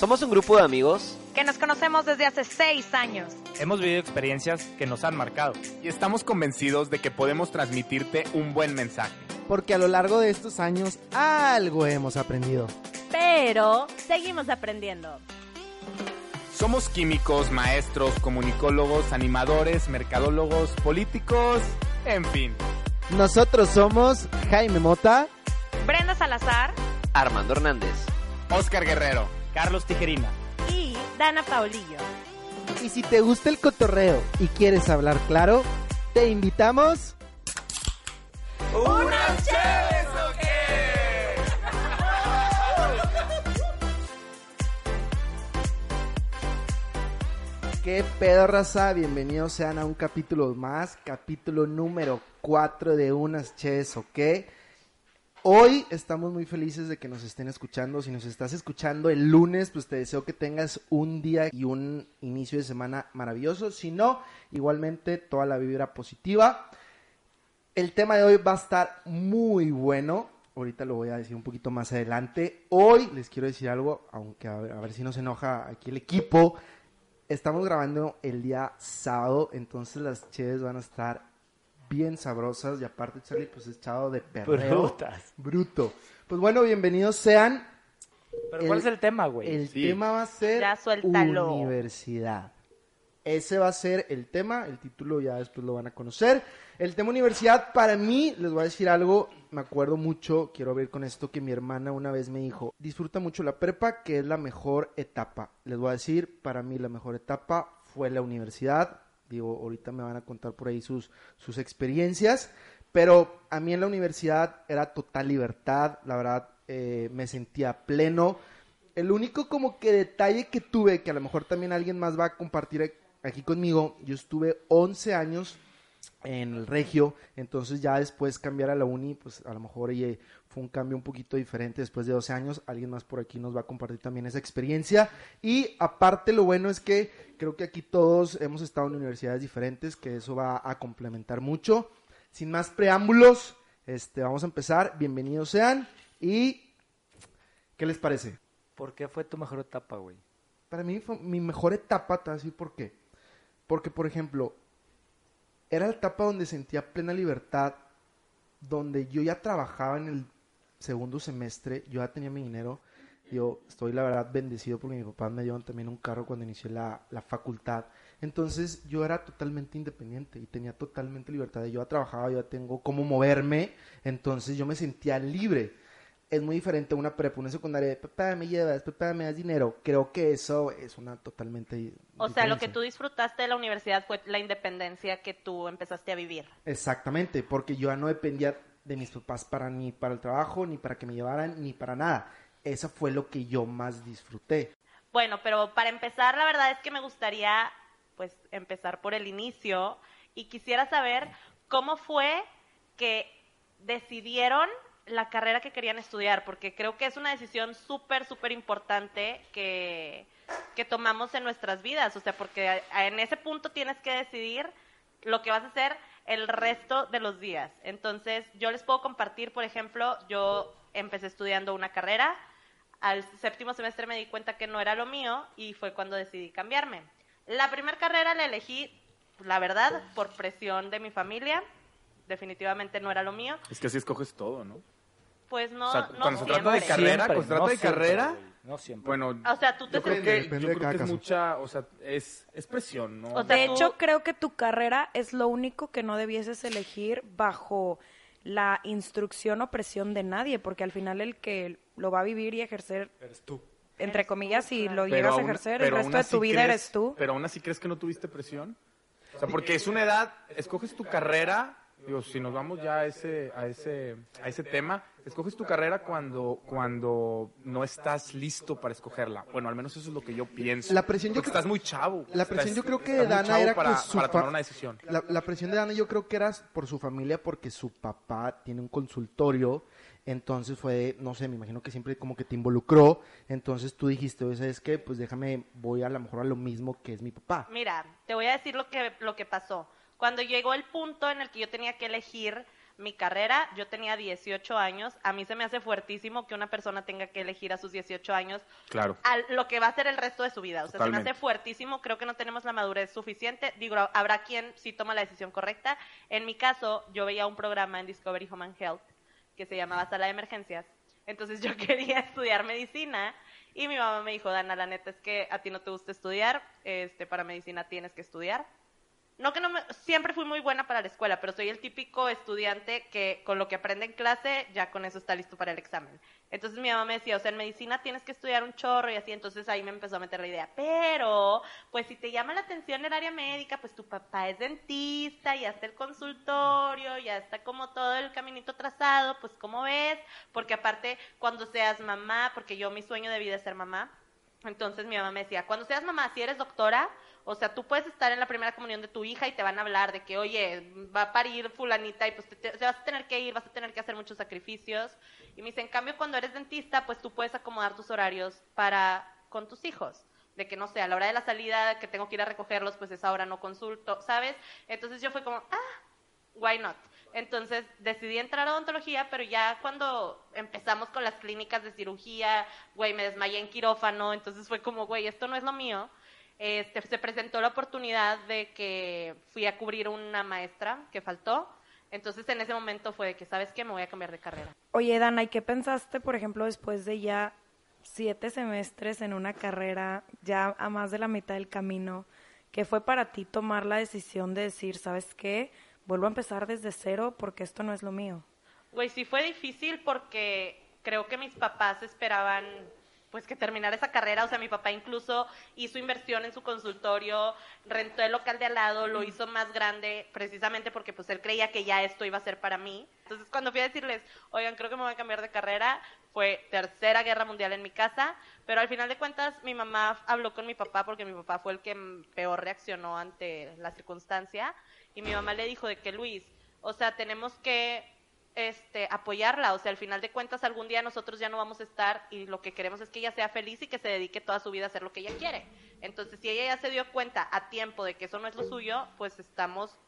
Somos un grupo de amigos que nos conocemos desde hace seis años. Hemos vivido experiencias que nos han marcado. Y estamos convencidos de que podemos transmitirte un buen mensaje. Porque a lo largo de estos años algo hemos aprendido. Pero seguimos aprendiendo. Somos químicos, maestros, comunicólogos, animadores, mercadólogos, políticos, en fin. Nosotros somos Jaime Mota, Brenda Salazar, Armando Hernández, Oscar Guerrero, Carlos Tijerina y Dana Paulillo. Y si te gusta el cotorreo y quieres hablar claro, te invitamos... ¡Unas chéves o qué! ¿Qué pedo, raza? Bienvenidos sean a un capítulo más, capítulo número 4 de Unas Ches, ¿ok? Hoy estamos muy felices de que nos estén escuchando. Si nos estás escuchando el lunes, pues te deseo que tengas un día y un inicio de semana maravilloso. Si no, igualmente toda la vibra positiva. El tema de hoy va a estar muy bueno. Ahorita lo voy a decir un poquito más adelante. Hoy les quiero decir algo, aunque a ver, si nos enoja aquí el equipo. Estamos grabando el día sábado, entonces las cheves van a estar bien sabrosas y aparte Charlie pues es chavo de perreo. Brutas. Bruto. Pues bueno, bienvenidos sean. Pero ¿cuál El- es el tema, güey? El Sí. tema va a ser Ya suéltalo. universidad. Ese va a ser el tema, el título ya después lo van a conocer. El tema universidad, para mí, les voy a decir algo, me acuerdo mucho, quiero ver con esto, que mi hermana una vez me dijo, disfruta mucho la prepa, que es la mejor etapa. Les voy a decir, para mí la mejor etapa fue la universidad. Digo, ahorita me van a contar por ahí sus, sus experiencias, pero a mí en la universidad era total libertad, la verdad eh, me sentía pleno. El único como que detalle que tuve, que a lo mejor también alguien más va a compartir aquí conmigo, yo estuve 11 años en el regio, entonces ya después cambiar a la uni, pues a lo mejor oye, fue un cambio un poquito diferente después de 12 años, alguien más por aquí nos va a compartir también esa experiencia y aparte lo bueno es que creo que aquí todos hemos estado en universidades diferentes, que eso va a complementar mucho. Sin más preámbulos, este, vamos a empezar, bienvenidos sean y ¿qué les parece? ¿Por qué fue tu mejor etapa, güey? Para mí fue mi mejor etapa, te voy a decir por qué. Porque, por ejemplo, era la etapa donde sentía plena libertad, donde yo ya trabajaba en el segundo semestre, yo ya tenía mi dinero. Yo estoy, la verdad, bendecido porque mi papá me dio también un carro cuando inicié la, la facultad. Entonces, yo era totalmente independiente y tenía totalmente libertad. Yo ya trabajaba, yo ya tengo cómo moverme, entonces yo me sentía libre es muy diferente a una prepa, una secundaria, papá, me llevas, papá, me das dinero. Creo que eso es una totalmente O sea, lo que diferencia. tú disfrutaste de la universidad fue la independencia que tú empezaste a vivir. Exactamente, porque yo ya no dependía de mis papás para ni para el trabajo, ni para que me llevaran, ni para nada. Eso fue lo que yo más disfruté. Bueno, pero para empezar, la verdad es que me gustaría, pues, empezar por el inicio y quisiera saber cómo fue que decidieron la carrera que querían estudiar, porque creo que es una decisión súper, súper importante que, que tomamos en nuestras vidas, o sea, porque en ese punto tienes que decidir lo que vas a hacer el resto de los días. Entonces, yo les puedo compartir, por ejemplo, yo empecé estudiando una carrera, al séptimo semestre me di cuenta que no era lo mío y fue cuando decidí cambiarme. La primera carrera la elegí, la verdad, por presión de mi familia. Definitivamente no era lo mío. Es que así escoges todo, ¿no? Pues no, O sea, no cuando se trata de carrera, Siempre, cuando se trata no de siempre, carrera, No siempre. bueno, O sea, tú te yo creo que, Depende yo de creo cada que es caso. mucha, o sea, es, es presión, ¿no? O sea, De tú- hecho, creo que tu carrera es lo único que no debieses elegir bajo la instrucción o presión de nadie, porque al final el que lo va a vivir y ejercer, Eres tú. entre Eres tú, comillas, si claro. lo Pero llegas a ejercer, el resto de tu vida crees- eres tú. Pero aún así crees que no tuviste presión. O sea, porque es una edad, escoges tu carrera, digo, si nos vamos ya a ese, a ese, a ese tema, escoges tu carrera cuando, cuando no estás listo para escogerla. Bueno, al menos eso es lo que yo pienso. La presión yo Porque creo- estás muy chavo. La Estás- presión yo creo que muy Dana era para, que su para fa- tomar una decisión. La, la presión de Dana yo creo que era por su familia, porque su papá tiene un consultorio, entonces fue, no sé, me imagino que siempre como que te involucró, entonces tú dijiste, oye, ¿sabes qué? Pues déjame, voy a lo mejor a lo mismo que es mi papá. Mira, te voy a decir lo que, lo que pasó. Cuando llegó el punto en el que yo tenía que elegir, mi carrera, yo tenía 18 años, a mí se me hace fuertísimo que una persona tenga que elegir a sus 18 años Claro. a lo que va a ser el resto de su vida. O sea, se me hace fuertísimo, creo que no tenemos la madurez suficiente. Digo, habrá quien sí toma la decisión correcta. En mi caso, yo veía un programa en Discovery Home and Health que se llamaba Sala de Emergencias. Entonces yo quería estudiar medicina y mi mamá me dijo, Dana, la neta es que a ti no te gusta estudiar, este, para medicina tienes que estudiar. No que no me, siempre fui muy buena para la escuela, pero soy el típico estudiante que con lo que aprende en clase ya con eso está listo para el examen. Entonces mi mamá me decía, o sea, en medicina tienes que estudiar un chorro y así, entonces ahí me empezó a meter la idea. Pero, pues si te llama la atención el área médica, pues tu papá es dentista, ya está el consultorio, ya está como todo el caminito trazado, pues ¿cómo ves? Porque aparte, cuando seas mamá, porque yo mi sueño de ser mamá, entonces mi mamá me decía, cuando seas mamá, si eres doctora, o sea, tú puedes estar en la primera comunión de tu hija y te van a hablar de que, oye, va a parir fulanita y pues te, vas a tener que ir, vas a tener que hacer muchos sacrificios. Y me dice, en cambio, cuando eres dentista, pues tú puedes acomodar tus horarios para con tus hijos. De que, no sé, a la hora de la salida, que tengo que ir a recogerlos, pues esa hora no consulto, ¿sabes? Entonces yo fue como, ah, why not? Entonces decidí entrar a odontología, pero ya cuando empezamos con las clínicas de cirugía, güey, me desmayé en quirófano, entonces fue como, güey, esto no es lo mío. Este, se presentó la oportunidad de que fui a cubrir una maestra que faltó, entonces en ese momento fue de que, ¿sabes qué? Me voy a cambiar de carrera. Oye, Dana, ¿y qué pensaste, por ejemplo, después de ya siete semestres en una carrera, ya a más de la mitad del camino? ¿Qué fue para ti tomar la decisión de decir, ¿sabes qué? Vuelvo a empezar desde cero porque esto no es lo mío. Güey, sí fue difícil porque creo que mis papás esperaban pues que terminara esa carrera, o sea, mi papá incluso hizo inversión en su consultorio, rentó el local de al lado, lo hizo más grande precisamente porque pues él creía que ya esto iba a ser para mí. Entonces, cuando fui a decirles, "Oigan, creo que me voy a cambiar de carrera", fue tercera guerra mundial en mi casa, pero al final de cuentas mi mamá habló con mi papá porque mi papá fue el que mm, peor reaccionó ante la circunstancia. Y mi mamá le dijo de que Luis, o sea, tenemos que este, apoyarla. O sea, al final de cuentas, algún día nosotros ya no vamos a estar y lo que queremos es que ella sea feliz y que se dedique toda su vida a hacer lo que ella quiere. Entonces, si ella ya se dio cuenta a tiempo de que eso no es lo suyo, pues estamos,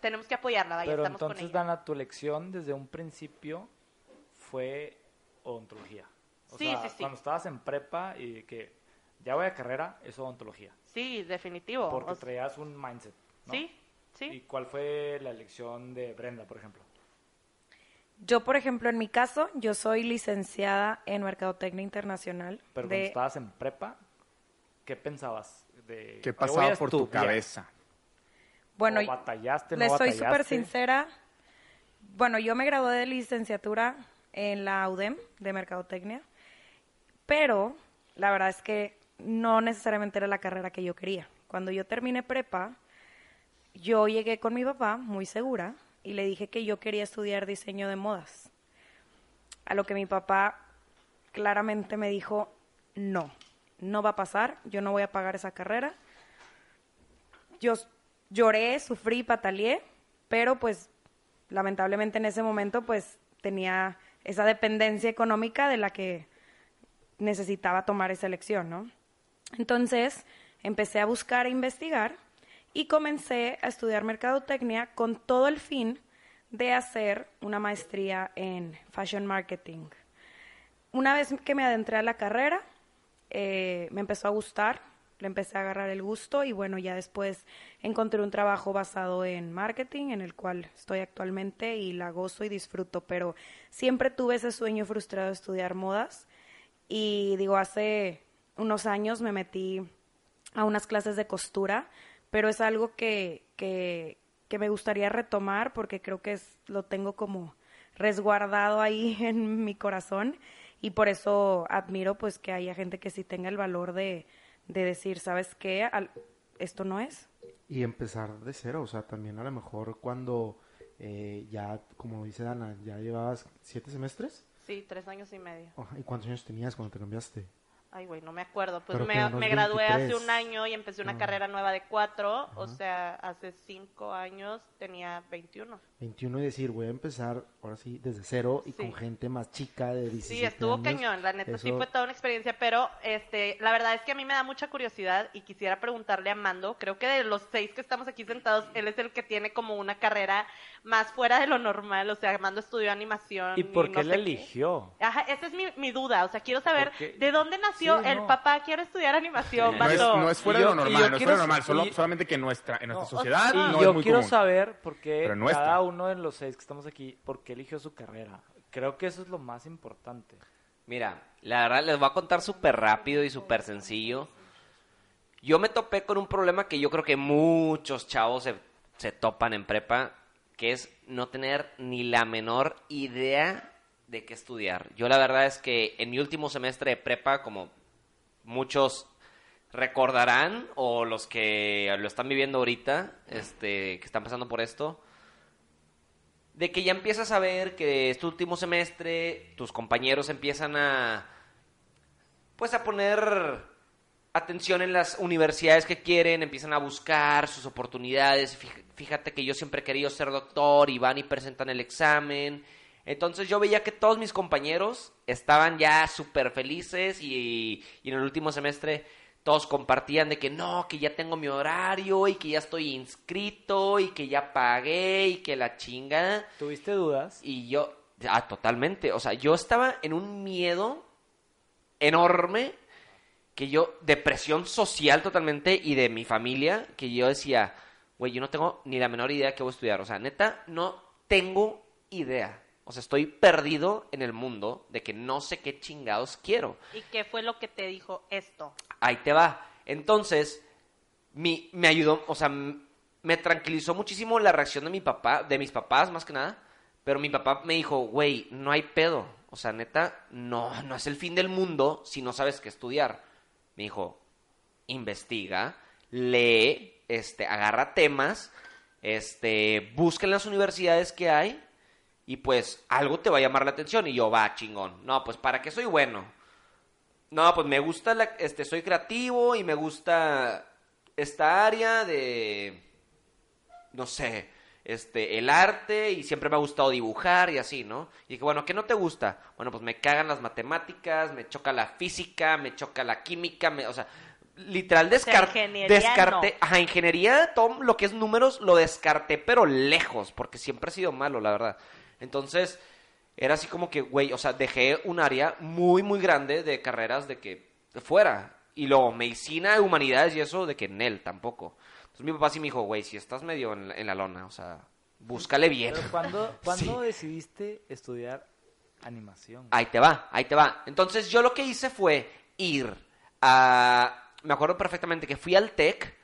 tenemos que apoyarla, vaya, Pero estamos con entonces, ella. Dana, tu elección desde un principio fue odontología. O Sí, sea, sí, sí. cuando estabas en prepa y que ya voy a carrera, es odontología. Sí, definitivo. Porque O sea, traías un mindset, ¿no? Sí, sí. ¿Y cuál fue la elección de Brenda, por ejemplo? Yo, por ejemplo, en mi caso, yo soy licenciada en Mercadotecnia Internacional. Pero de- cuando estabas en prepa, ¿qué pensabas? De, ¿Qué pasaba por tu cabeza? Bueno, ¿O batallaste, no les soy súper sincera. Bueno, yo me gradué de licenciatura en la UDEM de Mercadotecnia, pero la verdad es que no necesariamente era la carrera que yo quería. Cuando yo terminé prepa, yo llegué con mi papá muy segura y le dije que yo quería estudiar diseño de modas. A lo que mi papá claramente me dijo, no, no va a pasar, yo no voy a pagar esa carrera. Yo lloré, sufrí, pataleé, pero pues lamentablemente en ese momento pues tenía esa dependencia económica de la que necesitaba tomar esa elección, ¿no? Entonces empecé a buscar e investigar y comencé a estudiar mercadotecnia con todo el fin de hacer una maestría en fashion marketing. Una vez que me adentré a la carrera, eh, me empezó a gustar, le empecé a agarrar el gusto y bueno, ya después encontré un trabajo basado en marketing en el cual estoy actualmente y la gozo y disfruto, pero siempre tuve ese sueño frustrado de estudiar modas y digo, hace unos años me metí a unas clases de costura, pero es algo que, que, que me gustaría retomar porque creo que es, lo tengo como resguardado ahí en mi corazón y por eso admiro pues que haya gente que sí tenga el valor de, de decir, ¿sabes qué? Al- esto no es. Y empezar de cero, o sea, también a lo mejor cuando eh, ya, como dice Dana, ya llevabas siete semestres. Sí, tres años y medio. Ajá, ¿Y cuántos años tenías cuando te cambiaste? Ay, güey, no me acuerdo. Pues me, gradué 23. hace un año y empecé una Ah. carrera nueva de cuatro. O sea, hace cinco años tenía 21. 21 y decir, voy a empezar ahora sí desde cero y Sí. con gente más chica de 17 Sí, estuvo años. cañón, la neta sí fue toda una experiencia, pero este, la verdad es que a mí me da mucha curiosidad y quisiera preguntarle a Mando, creo que de los seis que estamos aquí sentados, él es el que tiene como una carrera más fuera de lo normal, o sea, Mando estudió animación. ¿Y por no qué la sé eligió? Ajá, esa es mi, mi duda, o sea, quiero saber de dónde nació Sí, el no. papá quiero estudiar animación, No es, no es fuera de lo normal, no es fuera de lo normal, solo, y- solamente que nuestra, en nuestra No, sociedad y no yo es muy quiero común. saber por qué cada uno de los seis que estamos aquí, por qué eligió su carrera. Creo que eso es lo más importante. Mira, la verdad les voy a contar súper rápido y súper sencillo. Yo me topé con un problema que yo creo que muchos chavos se, se topan en prepa, que es no tener ni la menor idea de qué estudiar. Yo la verdad es que en mi último semestre de prepa, como muchos recordarán, o los que lo están viviendo ahorita, este, que están pasando por esto, de que ya empiezas a ver que este último semestre tus compañeros empiezan a pues a poner atención en las universidades que quieren, empiezan a buscar sus oportunidades. Fíjate que yo siempre he querido ser doctor y van y presentan el examen. Entonces yo veía que todos mis compañeros estaban ya súper felices y, y en el último semestre todos compartían de que no, que ya tengo mi horario y que ya estoy inscrito y que ya pagué y que la chinga. ¿Tuviste dudas? Y yo, ah, totalmente. O sea, yo estaba en un miedo enorme que yo, depresión social totalmente y de mi familia, que yo decía, güey, yo no tengo ni la menor idea de qué voy a estudiar. O sea, neta, no tengo idea. O sea, estoy perdido en el mundo de que no sé qué chingados quiero. ¿Y qué fue lo que te dijo esto? Ahí te va. Entonces, mi, me ayudó, o sea, me tranquilizó muchísimo la reacción de mi papá, de mis papás más que nada. Pero mi papá me dijo, güey, no hay pedo. O sea, neta, no, no es el fin del mundo si no sabes qué estudiar. Me dijo, investiga, lee, este, agarra temas, este, busca en las universidades que hay y pues algo te va a llamar la atención. Y yo, va, chingón. No, pues para qué soy bueno. No, pues me gusta, la, este, soy creativo y me gusta esta área de, no sé, este, el arte y siempre me ha gustado dibujar y así, ¿no? Y dije, bueno, ¿qué no te gusta? Bueno, pues me cagan las matemáticas, me choca la física, me choca la química, me, o sea, literal descarté, ingeniería descarté, no. ajá, ingeniería, todo lo que es números lo descarté, pero lejos, porque siempre ha sido malo, la verdad. Entonces, era así como que, güey, o sea, dejé un área muy, muy grande de carreras de que fuera. Y luego, medicina, humanidades y eso, de que en él tampoco. Entonces mi papá sí me dijo, güey, si estás medio en la, en la lona, o sea, búscale bien. Pero ¿cuándo, ¿cuándo decidiste estudiar animación? Ahí te va, ahí te va. Entonces yo lo que hice fue ir a... Me acuerdo perfectamente que fui al TEC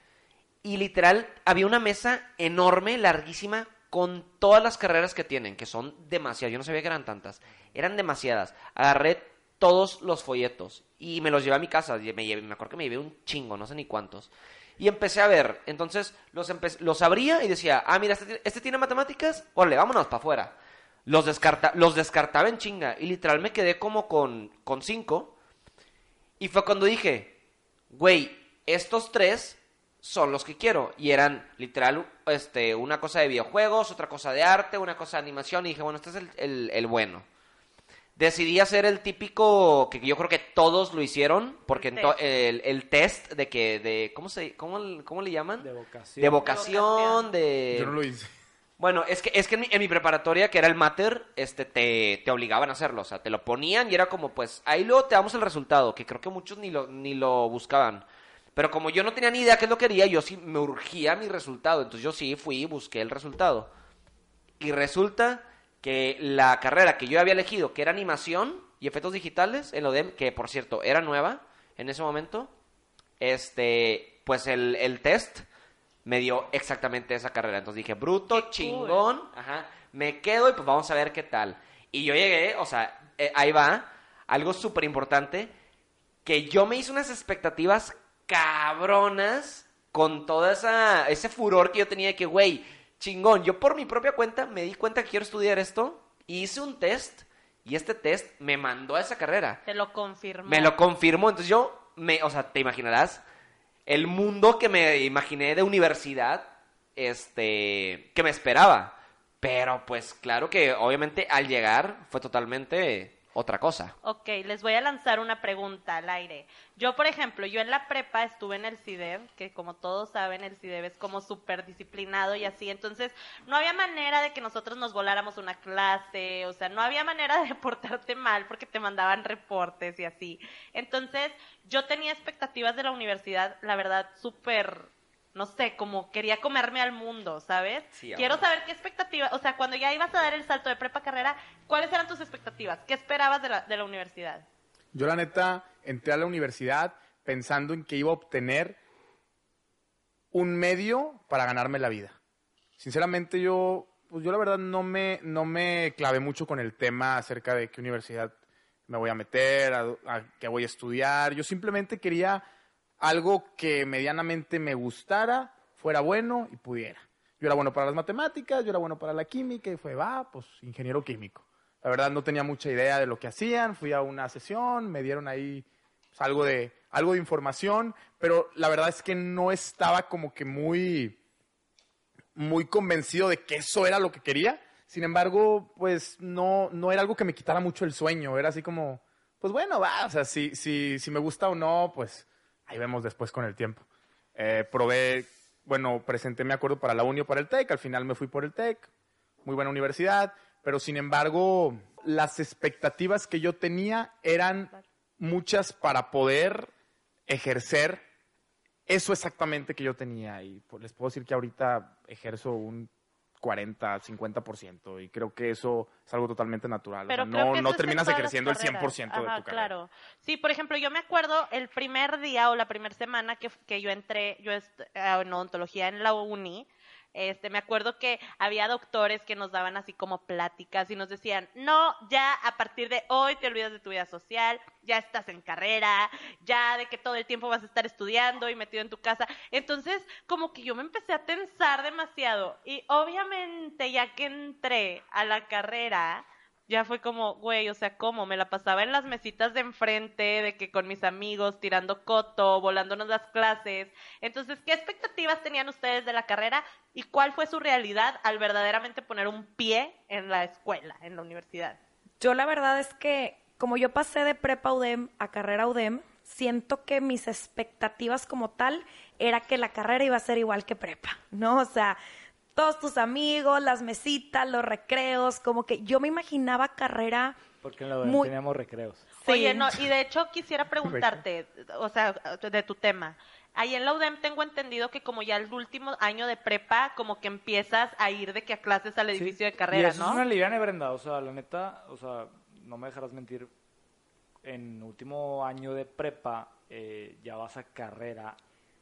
y literal había una mesa enorme, larguísima, con todas las carreras que tienen, que son demasiadas. Yo no sabía que eran tantas. Eran demasiadas. Agarré todos los folletos y me los llevé a mi casa. Me, llevé- me acuerdo que me llevé un chingo, no sé ni cuántos. Y empecé a ver. Entonces los, los abría y decía, ah, mira, este, este tiene matemáticas. Órale, vámonos para afuera. Los, descarta, los descartaba en chinga. Y literal me quedé como con, con cinco. Y fue cuando dije, güey, estos tres son los que quiero. Y eran literal este, una cosa de videojuegos, otra cosa de arte, una cosa de animación. Y dije, bueno, este es el, el- el bueno. Decidí hacer el típico, que yo creo que todos lo hicieron, porque El en to- test. el, el test de que, de, ¿cómo, se, cómo, cómo le llaman? De vocación. De vocación, de... Yo no lo hice. Bueno, es que, es que en mi, en mi preparatoria, que era el mater, este, te, te obligaban a hacerlo. O sea, te lo ponían y era como, pues, ahí luego te damos el resultado, que creo que muchos ni lo, ni lo buscaban. Pero como yo no tenía ni idea qué es lo que quería, yo sí me urgía mi resultado. Entonces yo sí fui y busqué el resultado. Y resulta que la carrera que yo había elegido, que era animación y efectos digitales, en la UDEM, que por cierto era nueva en ese momento, este, pues el, el test me dio exactamente esa carrera. Entonces dije, bruto, Qué cool. chingón, ajá, me quedo y pues vamos a ver qué tal. Y yo llegué, o sea, eh, ahí va, algo súper importante, que yo me hice unas expectativas cabronas con toda esa ese furor que yo tenía de que, güey, chingón, yo por mi propia cuenta me di cuenta que quiero estudiar esto y hice un test Y este test me mandó a esa carrera. Te lo confirmó. Me lo confirmó. Entonces yo, me, o sea, te imaginarás el mundo que me imaginé de universidad, este, que me esperaba. Pero pues claro que obviamente al llegar fue totalmente otra cosa. Ok, les voy a lanzar una pregunta al aire. Yo, por ejemplo, yo en la prepa estuve en el CIDEV, que como todos saben, el CIDEV es como súper disciplinado y así. Entonces, no había manera de que nosotros nos voláramos una clase, o sea, no había manera de portarte mal porque te mandaban reportes y así. Entonces, yo tenía expectativas de la universidad, la verdad, súper no sé, como quería comerme al mundo, ¿sabes? Sí, Quiero ahora. saber qué expectativas, o sea, cuando ya ibas a dar el salto de prepa carrera, ¿cuáles eran tus expectativas? ¿Qué esperabas de la, de la universidad? Yo la neta entré a la universidad pensando en que iba a obtener un medio para ganarme la vida. Sinceramente yo, pues yo la verdad no me, no me clavé mucho con el tema acerca de qué universidad me voy a meter, a, a qué voy a estudiar. Yo simplemente quería algo que medianamente me gustara, fuera bueno y pudiera. Yo era bueno para las matemáticas, yo era bueno para la química y fue, va, pues ingeniero químico. La verdad no tenía mucha idea de lo que hacían, fui a una sesión, me dieron ahí pues, algo, de, algo de información, pero la verdad es que no estaba como que muy, muy convencido de que eso era lo que quería. Sin embargo, pues no, no era algo que me quitara mucho el sueño, era así como, pues bueno, va, o sea, si, si, si me gusta o no, pues ahí vemos después con el tiempo. Eh, probé, bueno, presenté mi acuerdo para la uni o para el TEC, al final me fui por el TEC, muy buena universidad, pero sin embargo, las expectativas que yo tenía eran muchas para poder ejercer eso exactamente que yo tenía. Y pues, les puedo decir que ahorita ejerzo un 40, 50%, y creo que eso es algo totalmente natural. O sea, no, no terminas ejerciendo el 100% carreras. de tu Ajá, carrera. Claro. Sí, por ejemplo, yo me acuerdo el primer día o la primera semana que, que yo entré, yo eh, en odontología en la uni, este, me acuerdo que había doctores que nos daban así como pláticas y nos decían, no, ya a partir de hoy te olvidas de tu vida social, ya estás en carrera, ya de que todo el tiempo vas a estar estudiando y metido en tu casa. Entonces, como que yo me empecé a tensar demasiado y obviamente ya que entré a la carrera, ya fue como, güey, o sea, ¿cómo? Me la pasaba en las mesitas de enfrente, de que con mis amigos, tirando coto, volándonos las clases. Entonces, ¿qué expectativas tenían ustedes de la carrera y cuál fue su realidad al verdaderamente poner un pie en la escuela, en la universidad? Yo la verdad es que como yo pasé de prepa UDEM a carrera UDEM, siento que mis expectativas como tal era que la carrera iba a ser igual que prepa, ¿no? O sea, todos tus amigos, las mesitas, los recreos, como que yo me imaginaba carrera Porque en la UDEM Muy- teníamos recreos. Sí. Oye, no, y de hecho quisiera preguntarte, o sea, de tu tema. Ahí en la UDEM tengo entendido que como ya el último año de prepa, como que empiezas a ir de que a clases al edificio de y carrera, eso ¿no? es una liviana, Brenda. O sea, la neta, o sea, no me dejarás mentir. En último año de prepa, eh, ya vas a carrera,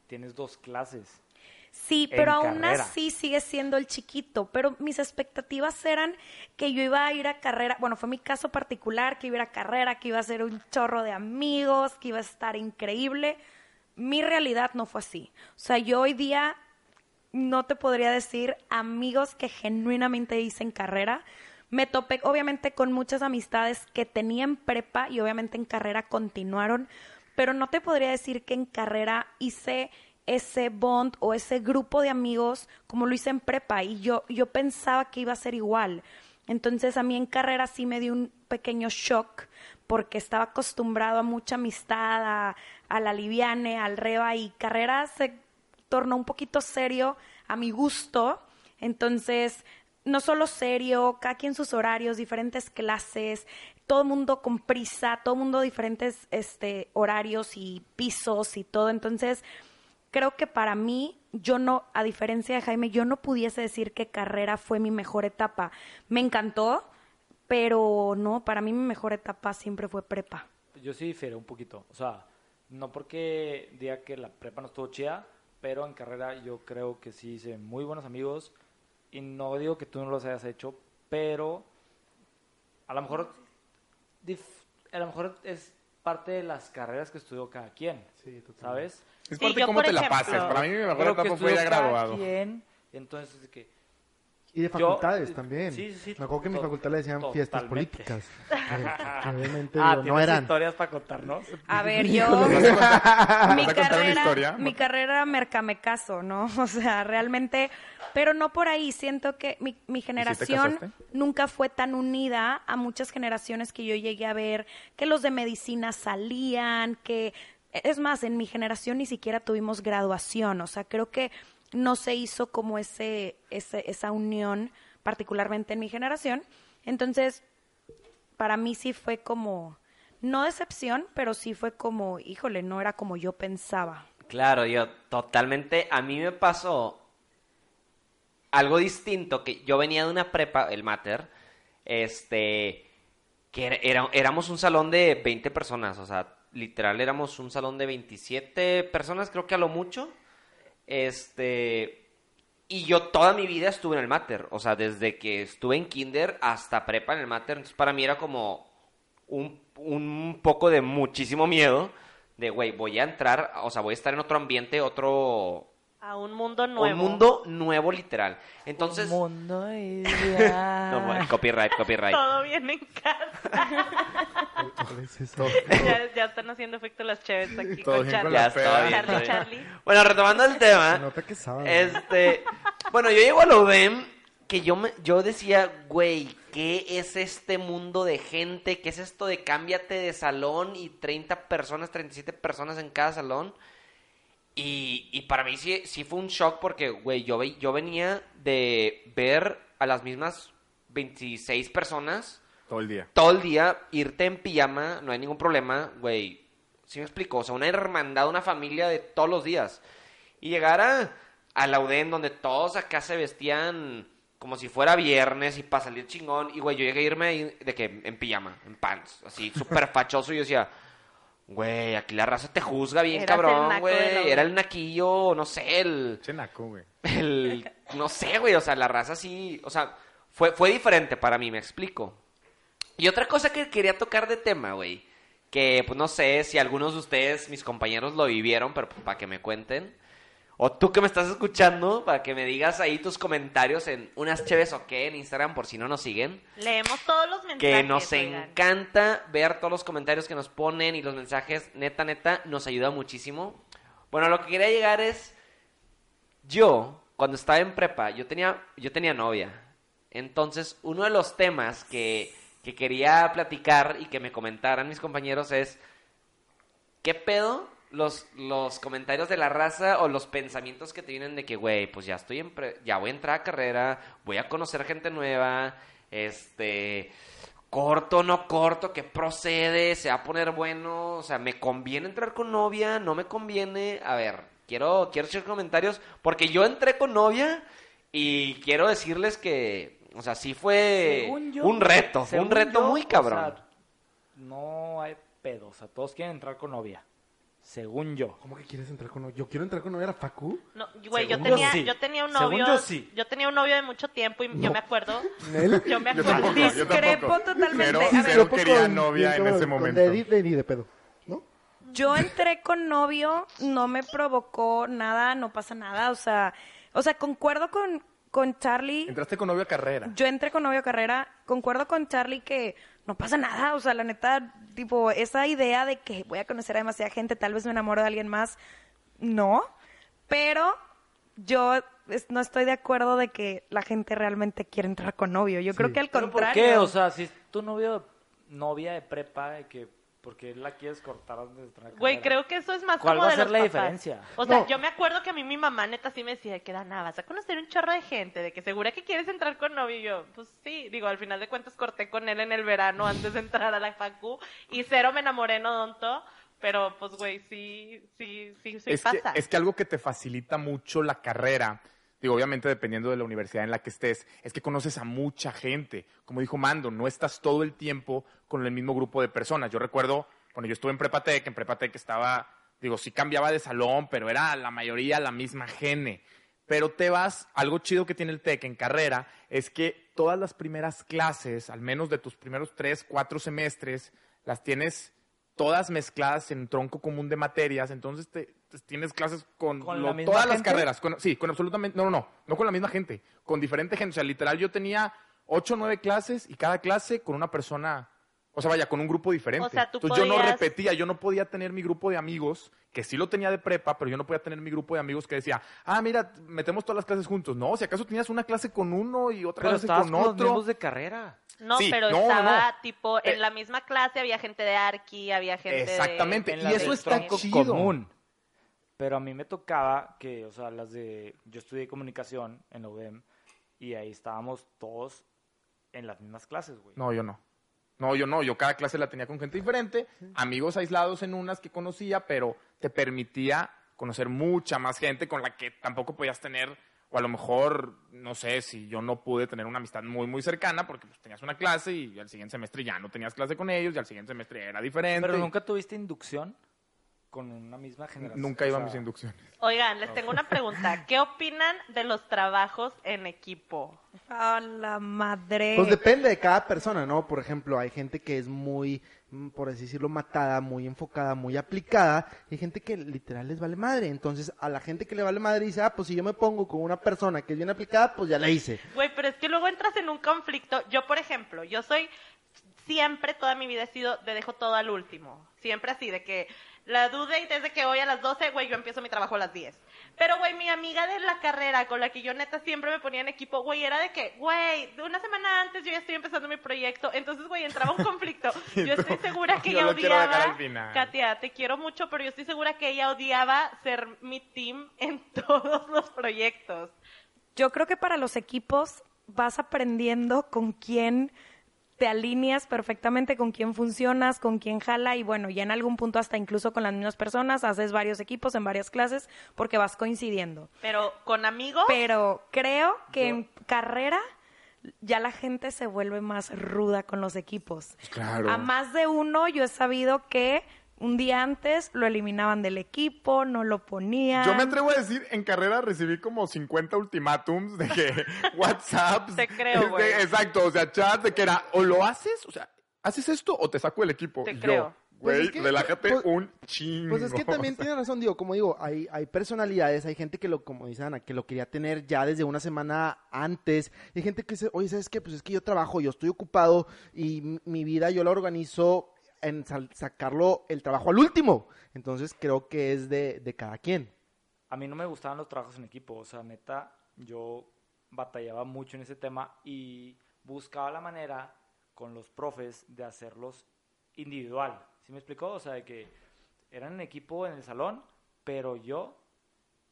tienes dos clases. Sí, pero aún carrera. así sigue siendo el chiquito. Pero mis expectativas eran que yo iba a ir a carrera. Bueno, fue mi caso particular, que iba a ir a carrera, que iba a ser un chorro de amigos, que iba a estar increíble. Mi realidad no fue así. O sea, yo hoy día no te podría decir amigos que genuinamente hice en carrera. Me topé obviamente con muchas amistades que tenía en prepa y obviamente en carrera continuaron, pero no te podría decir que en carrera hice ese bond o ese grupo de amigos como lo hice en prepa y yo, yo pensaba que iba a ser igual. Entonces a mí en carrera sí me dio un pequeño shock porque estaba acostumbrado a mucha amistad, a, la liviane, al reba y carrera se tornó un poquito serio a mi gusto. Entonces, no solo serio, cada quien sus horarios, diferentes clases, todo el mundo con prisa, todo el mundo diferentes este, horarios y pisos y todo. Entonces, creo que para mí, yo no, a diferencia de Jaime, yo no pudiese decir que carrera fue mi mejor etapa. Me encantó, pero no, para mí mi mejor etapa siempre fue prepa. Yo sí difiero un poquito. O sea, no porque diga que la prepa no estuvo chida, pero en carrera yo creo que sí hice muy buenos amigos. Y no digo que tú no los hayas hecho, pero a lo mejor, dif- a lo mejor es parte de las carreras que estudió cada quien. ¿Sabes? Es Sí, parte de yo, cómo te la ejemplo, pases. Para mí mi mejor que etapa fue ya graduado. quien, entonces que Y de Yo- facultades también. sí, sí, sí, Me acuerdo que en mi to- facultad le decían fiestas totalmente. políticas. Eh, Obviamente Ah, digo, no ¿tienes eran. historias para contarnos? A ver, yo... ¿Vas a mi carrera, historia? mi carrera mercamecaso, ¿no? O sea, realmente, pero no por ahí. Siento que mi, mi generación casaste? nunca fue tan unida a muchas generaciones que yo llegué a ver, que los de medicina salían, que es más, en mi generación ni siquiera tuvimos graduación. O sea, creo que no se hizo como ese, ese esa unión, particularmente en mi generación. Entonces, para mí sí fue como, no decepción, pero sí fue como, híjole, no era como yo pensaba. Claro, yo totalmente, a mí me pasó algo distinto, que yo venía de una prepa, el Mater, este, que era, éramos un salón de 20 personas, o sea, literal éramos un salón de 27 personas, creo que a lo mucho, este, y yo toda mi vida estuve en el Mater, o sea, desde que estuve en kinder hasta prepa en el Mater, entonces para mí era como un, un poco de muchísimo miedo de, güey, voy a entrar, o sea, voy a estar en otro ambiente, otro... A un mundo nuevo. Un mundo nuevo, literal. Entonces... mundo No, bueno, copyright, copyright. Todo bien en casa. Ya, ya están haciendo efecto las cheves aquí Todo con Charlie. Ya la está peda. bien, Charlie. Charlie. Bueno, retomando el Se tema, nota que saben. este... Bueno, yo llego a la UDEM que yo, me, yo decía, güey, ¿qué es este mundo de gente? ¿Qué es esto de cámbiate de salón y 30 personas, 37 personas en cada salón? Y, y para mí sí, sí fue un shock porque, güey, yo, ve- yo venía de ver a las mismas 26 personas Todo el día. todo el día, irte en pijama, no hay ningún problema, güey. ¿Sí me explico? O sea, una hermandad, una familia de todos los días. Y llegar a, a la UDEM donde todos acá se vestían como si fuera viernes y para salir chingón. Y, güey, yo llegué a irme ahí de que en pijama, en pants, así, súper fachoso. Y yo decía, güey, aquí la raza te juzga bien, Eras cabrón, naco güey. Era el naquillo, no sé, el Chenaco, güey. el no sé, güey, o sea, la raza sí, o sea, fue fue diferente para mí, me explico. Y otra cosa que quería tocar de tema, güey, que pues no sé si algunos de ustedes, mis compañeros lo vivieron, pero pues, para que me cuenten. O tú que me estás escuchando, para que me digas ahí tus comentarios en unas cheves o qué en Instagram por si no nos siguen. Leemos todos los mensajes. Que nos oigan. encanta ver todos los comentarios que nos ponen y los mensajes, neta, neta, nos ayuda muchísimo. Bueno, lo que quería llegar es, yo, cuando estaba en prepa, yo tenía, yo tenía novia. Entonces, uno de los temas que, que quería platicar y que me comentaran mis compañeros es, ¿qué pedo los, los comentarios de la raza o los pensamientos que te vienen de que, güey, pues ya estoy en pre- ya voy a entrar a carrera, voy a conocer gente nueva, este, corto, no corto, ¿qué procede? ¿Se va a poner bueno? O sea, ¿me conviene entrar con novia? ¿No me conviene? A ver, quiero, quiero hacer comentarios porque yo entré con novia y quiero decirles que, o sea, sí fue yo- un reto, fue un reto yo, muy o cabrón. sea, no hay pedo, o sea, todos quieren entrar con novia. Según yo. ¿Cómo que quieres entrar con novia? Yo quiero entrar con novia a Facu. No, güey, yo tenía, sí. yo tenía un Según novio. yo sí. yo tenía un novio de mucho tiempo y yo me acuerdo. Nel. Yo me Yo acuerdo. tampoco, Discrepo totalmente. Cero, A ver. cero Yo quería con- novia en ese momento. Daddy, Daddy de pedo, ¿no? Yo entré con novio, no me provocó nada, no pasa nada, o sea, o sea, concuerdo con, con Charlie. Entraste con novio a carrera. Yo entré con novio a carrera, concuerdo con Charlie que no pasa nada, o sea, la neta, tipo, esa idea de que voy a conocer a demasiada gente, tal vez me enamoro de alguien más, no, pero yo es- no estoy de acuerdo de que la gente realmente quiere entrar con novio. Yo creo que al ¿Pero contrario. por qué? O sea, si es tu novio, novia de prepa, de que, porque la quieres cortar antes de Güey, creo que eso es más ¿Cuál como va a de ser los la papás. diferencia? O sea, No. yo me acuerdo que a mí mi mamá neta sí me decía que nada, vas a conocer un chorro de gente, de que segura que quieres entrar con novio. Y yo, pues sí, digo, al final de cuentas corté con él en el verano antes de entrar a la facu y cero me enamoré, no donto. Pero pues, güey, sí, sí, sí, sí es, que, pasa. es que algo que te facilita mucho la carrera, digo, obviamente dependiendo de la universidad en la que estés, es que conoces a mucha gente. Como dijo Mando, no estás todo el tiempo con el mismo grupo de personas. Yo recuerdo, cuando yo estuve en Prepatec, en Prepatec estaba, digo, sí cambiaba de salón, pero era la mayoría la misma gene. Pero te vas, algo chido que tiene el TEC en carrera es que todas las primeras clases, al menos de tus primeros tres, cuatro semestres, las tienes todas mezcladas en tronco común de materias, entonces te, te- tienes clases con, ¿Con lo- la misma todas las carreras, con- sí, con absolutamente, no, no, no, no con la misma gente, con diferente gente, o sea, literal yo tenía ocho o nueve clases y cada clase con una persona, o sea, vaya, con un grupo diferente. O sea, tú Entonces yo no podías- repetía, yo no podía tener mi grupo de amigos, que sí lo tenía de prepa, pero yo no podía tener mi grupo de amigos que decía, ah, mira, metemos todas las clases juntos. No, si acaso tenías una clase con uno y otra Pero clase con con los otro. mismos de carrera. No, Sí, pero no, no, estaba no. tipo en Eh, la misma clase había gente de Arqui, había gente de- Exactamente. En Y eso tronco chido. común. Pero a mí me tocaba que, o sea, las de... Yo estudié comunicación en la UDEM y ahí estábamos todos en las mismas clases, güey. No, yo no. No, yo no. Yo cada clase la tenía con gente diferente, amigos aislados en unas que conocía, pero te permitía conocer mucha más gente con la que tampoco podías tener, o a lo mejor, no sé, si yo no pude tener una amistad muy, muy cercana, porque pues, tenías una clase y al siguiente semestre ya no tenías clase con ellos, y al siguiente semestre era diferente. Pero nunca tuviste inducción con una misma generación. nunca iba O a mis inducciones. Oigan, les tengo una pregunta. ¿Qué opinan de los trabajos en equipo? A la madre. Pues depende de cada persona, ¿no? Por ejemplo, hay gente que es muy, mm, por así decirlo, matada, muy enfocada, muy aplicada. Y hay gente que literal les vale madre. Entonces, a la gente que le vale madre dice, ah, pues si yo me pongo con una persona que es bien aplicada, pues ya la hice. Güey, pero es que luego entras en un conflicto. Yo, por ejemplo, yo soy siempre, toda mi vida he sido de dejo todo al último. Siempre así, de que la duda y desde que hoy a las 12, güey, yo empiezo mi trabajo a las 10. Pero, güey, mi amiga de la carrera con la que yo neta siempre me ponía en equipo, güey, era de que, güey, de una semana antes yo ya estoy empezando mi proyecto. Entonces, güey, entraba un conflicto. Yo estoy segura que Yo ella odiaba. Katia, te quiero mucho, pero yo estoy segura que ella odiaba ser mi team en todos los proyectos. Yo creo que para los equipos vas aprendiendo con quién te alineas perfectamente, con quién funcionas, con quién jala y bueno, ya en algún punto hasta incluso con las mismas personas haces varios equipos en varias clases porque vas coincidiendo. Pero con amigos, Pero creo que en carrera ya la gente se vuelve más ruda con los equipos. Claro. A más de uno yo he sabido que un día antes lo eliminaban del equipo, no lo ponían. Yo me atrevo a decir, en carrera recibí como 50 ultimátums de que WhatsApp. Te creo, güey. Exacto, o sea, chat de que era, o lo haces, o sea, ¿haces esto o te saco el equipo? Te yo, creo. Pues Güey, es que- relájate pues- un chingo. Pues es que también tiene razón, digo, como digo, hay, hay personalidades, hay gente que lo, como dice Ana, que lo quería tener ya desde una semana antes, y hay gente que dice, oye, ¿sabes qué? Pues es que yo trabajo, yo estoy ocupado, y mi vida yo la organizo en sacarlo el trabajo al último. Entonces creo que es de, de cada quien. A mí no me gustaban los trabajos en equipo, o sea, neta, yo batallaba mucho en ese tema y buscaba la manera con los profes de hacerlos individual. ¿Sí me explicó? O sea, de que eran en equipo en el salón, pero yo,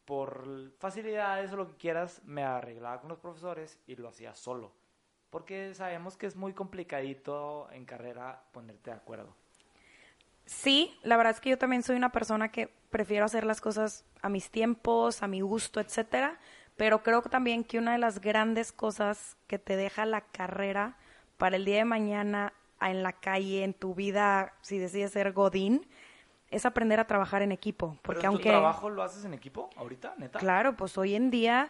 por facilidades o lo que quieras, me arreglaba con los profesores y lo hacía solo. Porque sabemos que es muy complicadito en carrera ponerte de acuerdo. Sí, la verdad es que yo también soy una persona que prefiero hacer las cosas a mis tiempos, a mi gusto, etcétera, pero creo también que una de las grandes cosas que te deja la carrera para el día de mañana en la calle, en tu vida, si decides ser godín, es aprender a trabajar en equipo, porque ¿Pero aunque tu trabajo lo haces en equipo ahorita, neta? claro, pues hoy en día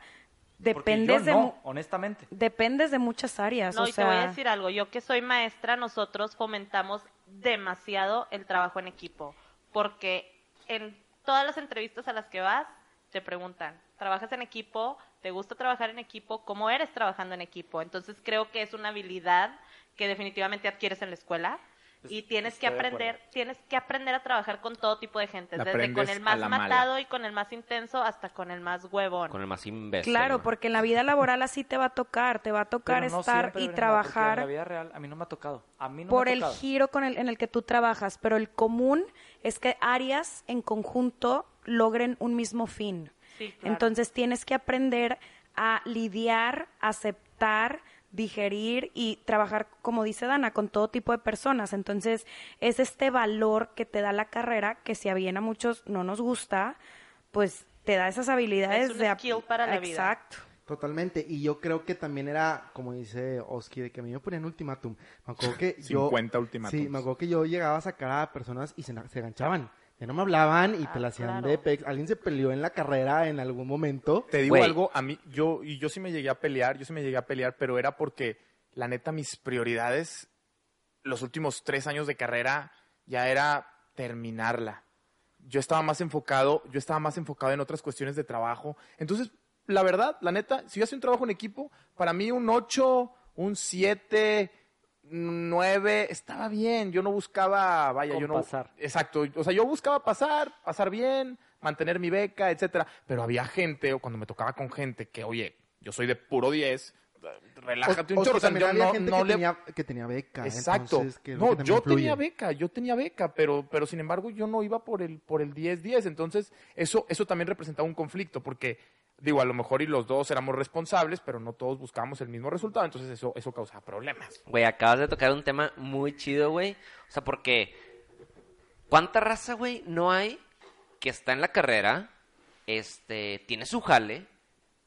dependes yo de no, mu- honestamente. dependes de muchas áreas, No, o y sea, te voy a decir algo. Yo que soy maestra, nosotros fomentamos demasiado el trabajo en equipo. Porque en todas las entrevistas a las que vas, te preguntan, ¿trabajas en equipo? ¿Te gusta trabajar en equipo? ¿Cómo eres trabajando en equipo? Entonces creo que es una habilidad que definitivamente adquieres en la escuela. Pues, Y tienes que estoy aprender, tienes que aprender a trabajar con todo tipo de gente, La desde con el más mala. matado y con el más intenso hasta con el más huevón. Con el más imbécil. claro, ¿no? porque en la vida laboral así te va a tocar, te va a tocar no estar siempre, y trabajar En la vida real a mí no me ha tocado. A mí no por me ha el giro con el, en el que tú trabajas, pero el común es que áreas en conjunto logren un mismo fin. Sí, claro. Entonces tienes que aprender a lidiar, aceptar, digerir y trabajar, como dice Dana, con todo tipo de personas. Entonces es este valor que te da la carrera que si a bien a muchos no nos gusta, pues te da esas habilidades Es un de... skill para la vida. Exacto. Totalmente, y yo creo que también era, como dice Oski, de que a mí me ponían ultimátum. Me acuerdo que yo... 50 ultimátums. Sí, me acuerdo que yo llegaba a sacar a personas y se, se ganchaban. Ya no me hablaban y Ah, te la hacían claro. de pex. Alguien se peleó en la carrera en algún momento. Te digo algo, a mí, yo, y yo sí me llegué a pelear, yo sí me llegué a pelear, pero era porque, la neta, mis prioridades, los últimos tres años de carrera, ya era terminarla. Yo estaba más enfocado, yo estaba más enfocado en otras cuestiones de trabajo. Entonces, la verdad, la neta, si yo hacía un trabajo en equipo, para mí un 8, un 7, 9, estaba bien. Yo no buscaba, vaya, Con yo no... pasar. Exacto. O sea, yo buscaba pasar, pasar bien, mantener mi beca, etcétera. Pero había gente, o cuando me tocaba con gente que, oye, yo soy de puro 10, relájate un O- chorro. que O sea, también yo había no, gente no que, le tenía, que tenía beca. Exacto. entonces, que no, que yo tenía beca, yo tenía beca, pero, pero sin embargo yo no iba por el, por el 10-10. Entonces, eso, eso también representaba un conflicto, porque, digo, a lo mejor y los dos éramos responsables, pero no todos buscábamos el mismo resultado, entonces eso, eso causaba problemas. Güey, acabas de tocar un tema muy chido, güey. O sea, porque ¿cuánta raza, güey, no hay que está en la carrera, este, tiene su jale,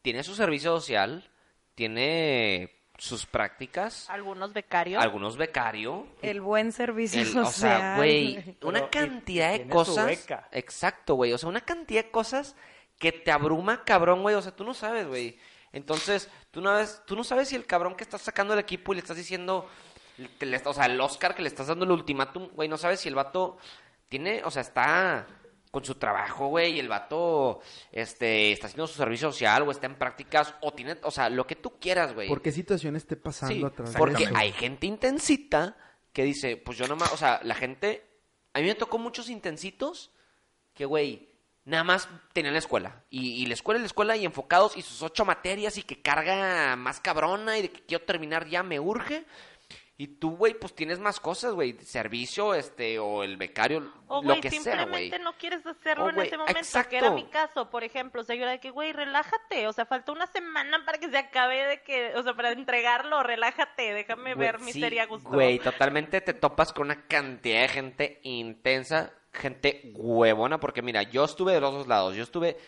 tiene su servicio social, tiene sus prácticas, Algunos becarios. algunos becario, El buen servicio el- social. o sea, güey, una cantidad de cosas. beca. Exacto, güey. O sea, una cantidad de cosas que te abruma, cabrón, güey. O sea, tú no sabes, güey. Entonces, tú no, ves, tú no sabes si el cabrón que estás sacando del equipo y le estás diciendo, le- o sea, el Oscar que le estás dando el ultimátum, güey, no sabes si el vato tiene, o sea, está con su trabajo, güey, y el vato, este, está haciendo su servicio social, o está en prácticas, o tiene, o sea, lo que tú quieras, güey. ¿Por qué situación esté pasando Sí, atrás de porque hay gente intensita que dice, pues yo nomás, o sea, la gente, a mí me tocó muchos intensitos que, güey, nada más tenían la escuela. Y, y la escuela y la escuela y enfocados y sus ocho materias y que carga más cabrona y de que quiero terminar ya me urge. Y tú, güey, pues tienes más cosas, güey, servicio, este, o el becario, O, lo que sea, güey. simplemente no quieres hacerlo O, en ese momento, exacto. que era mi caso, por ejemplo. O sea, yo era de que, güey, relájate. O sea, falta una semana para que se acabe de que, o sea, para entregarlo, relájate, déjame ver mi sí, serie a gusto. Güey, totalmente te topas con una cantidad de gente intensa, gente huevona, porque mira, yo estuve de los dos lados. Yo estuve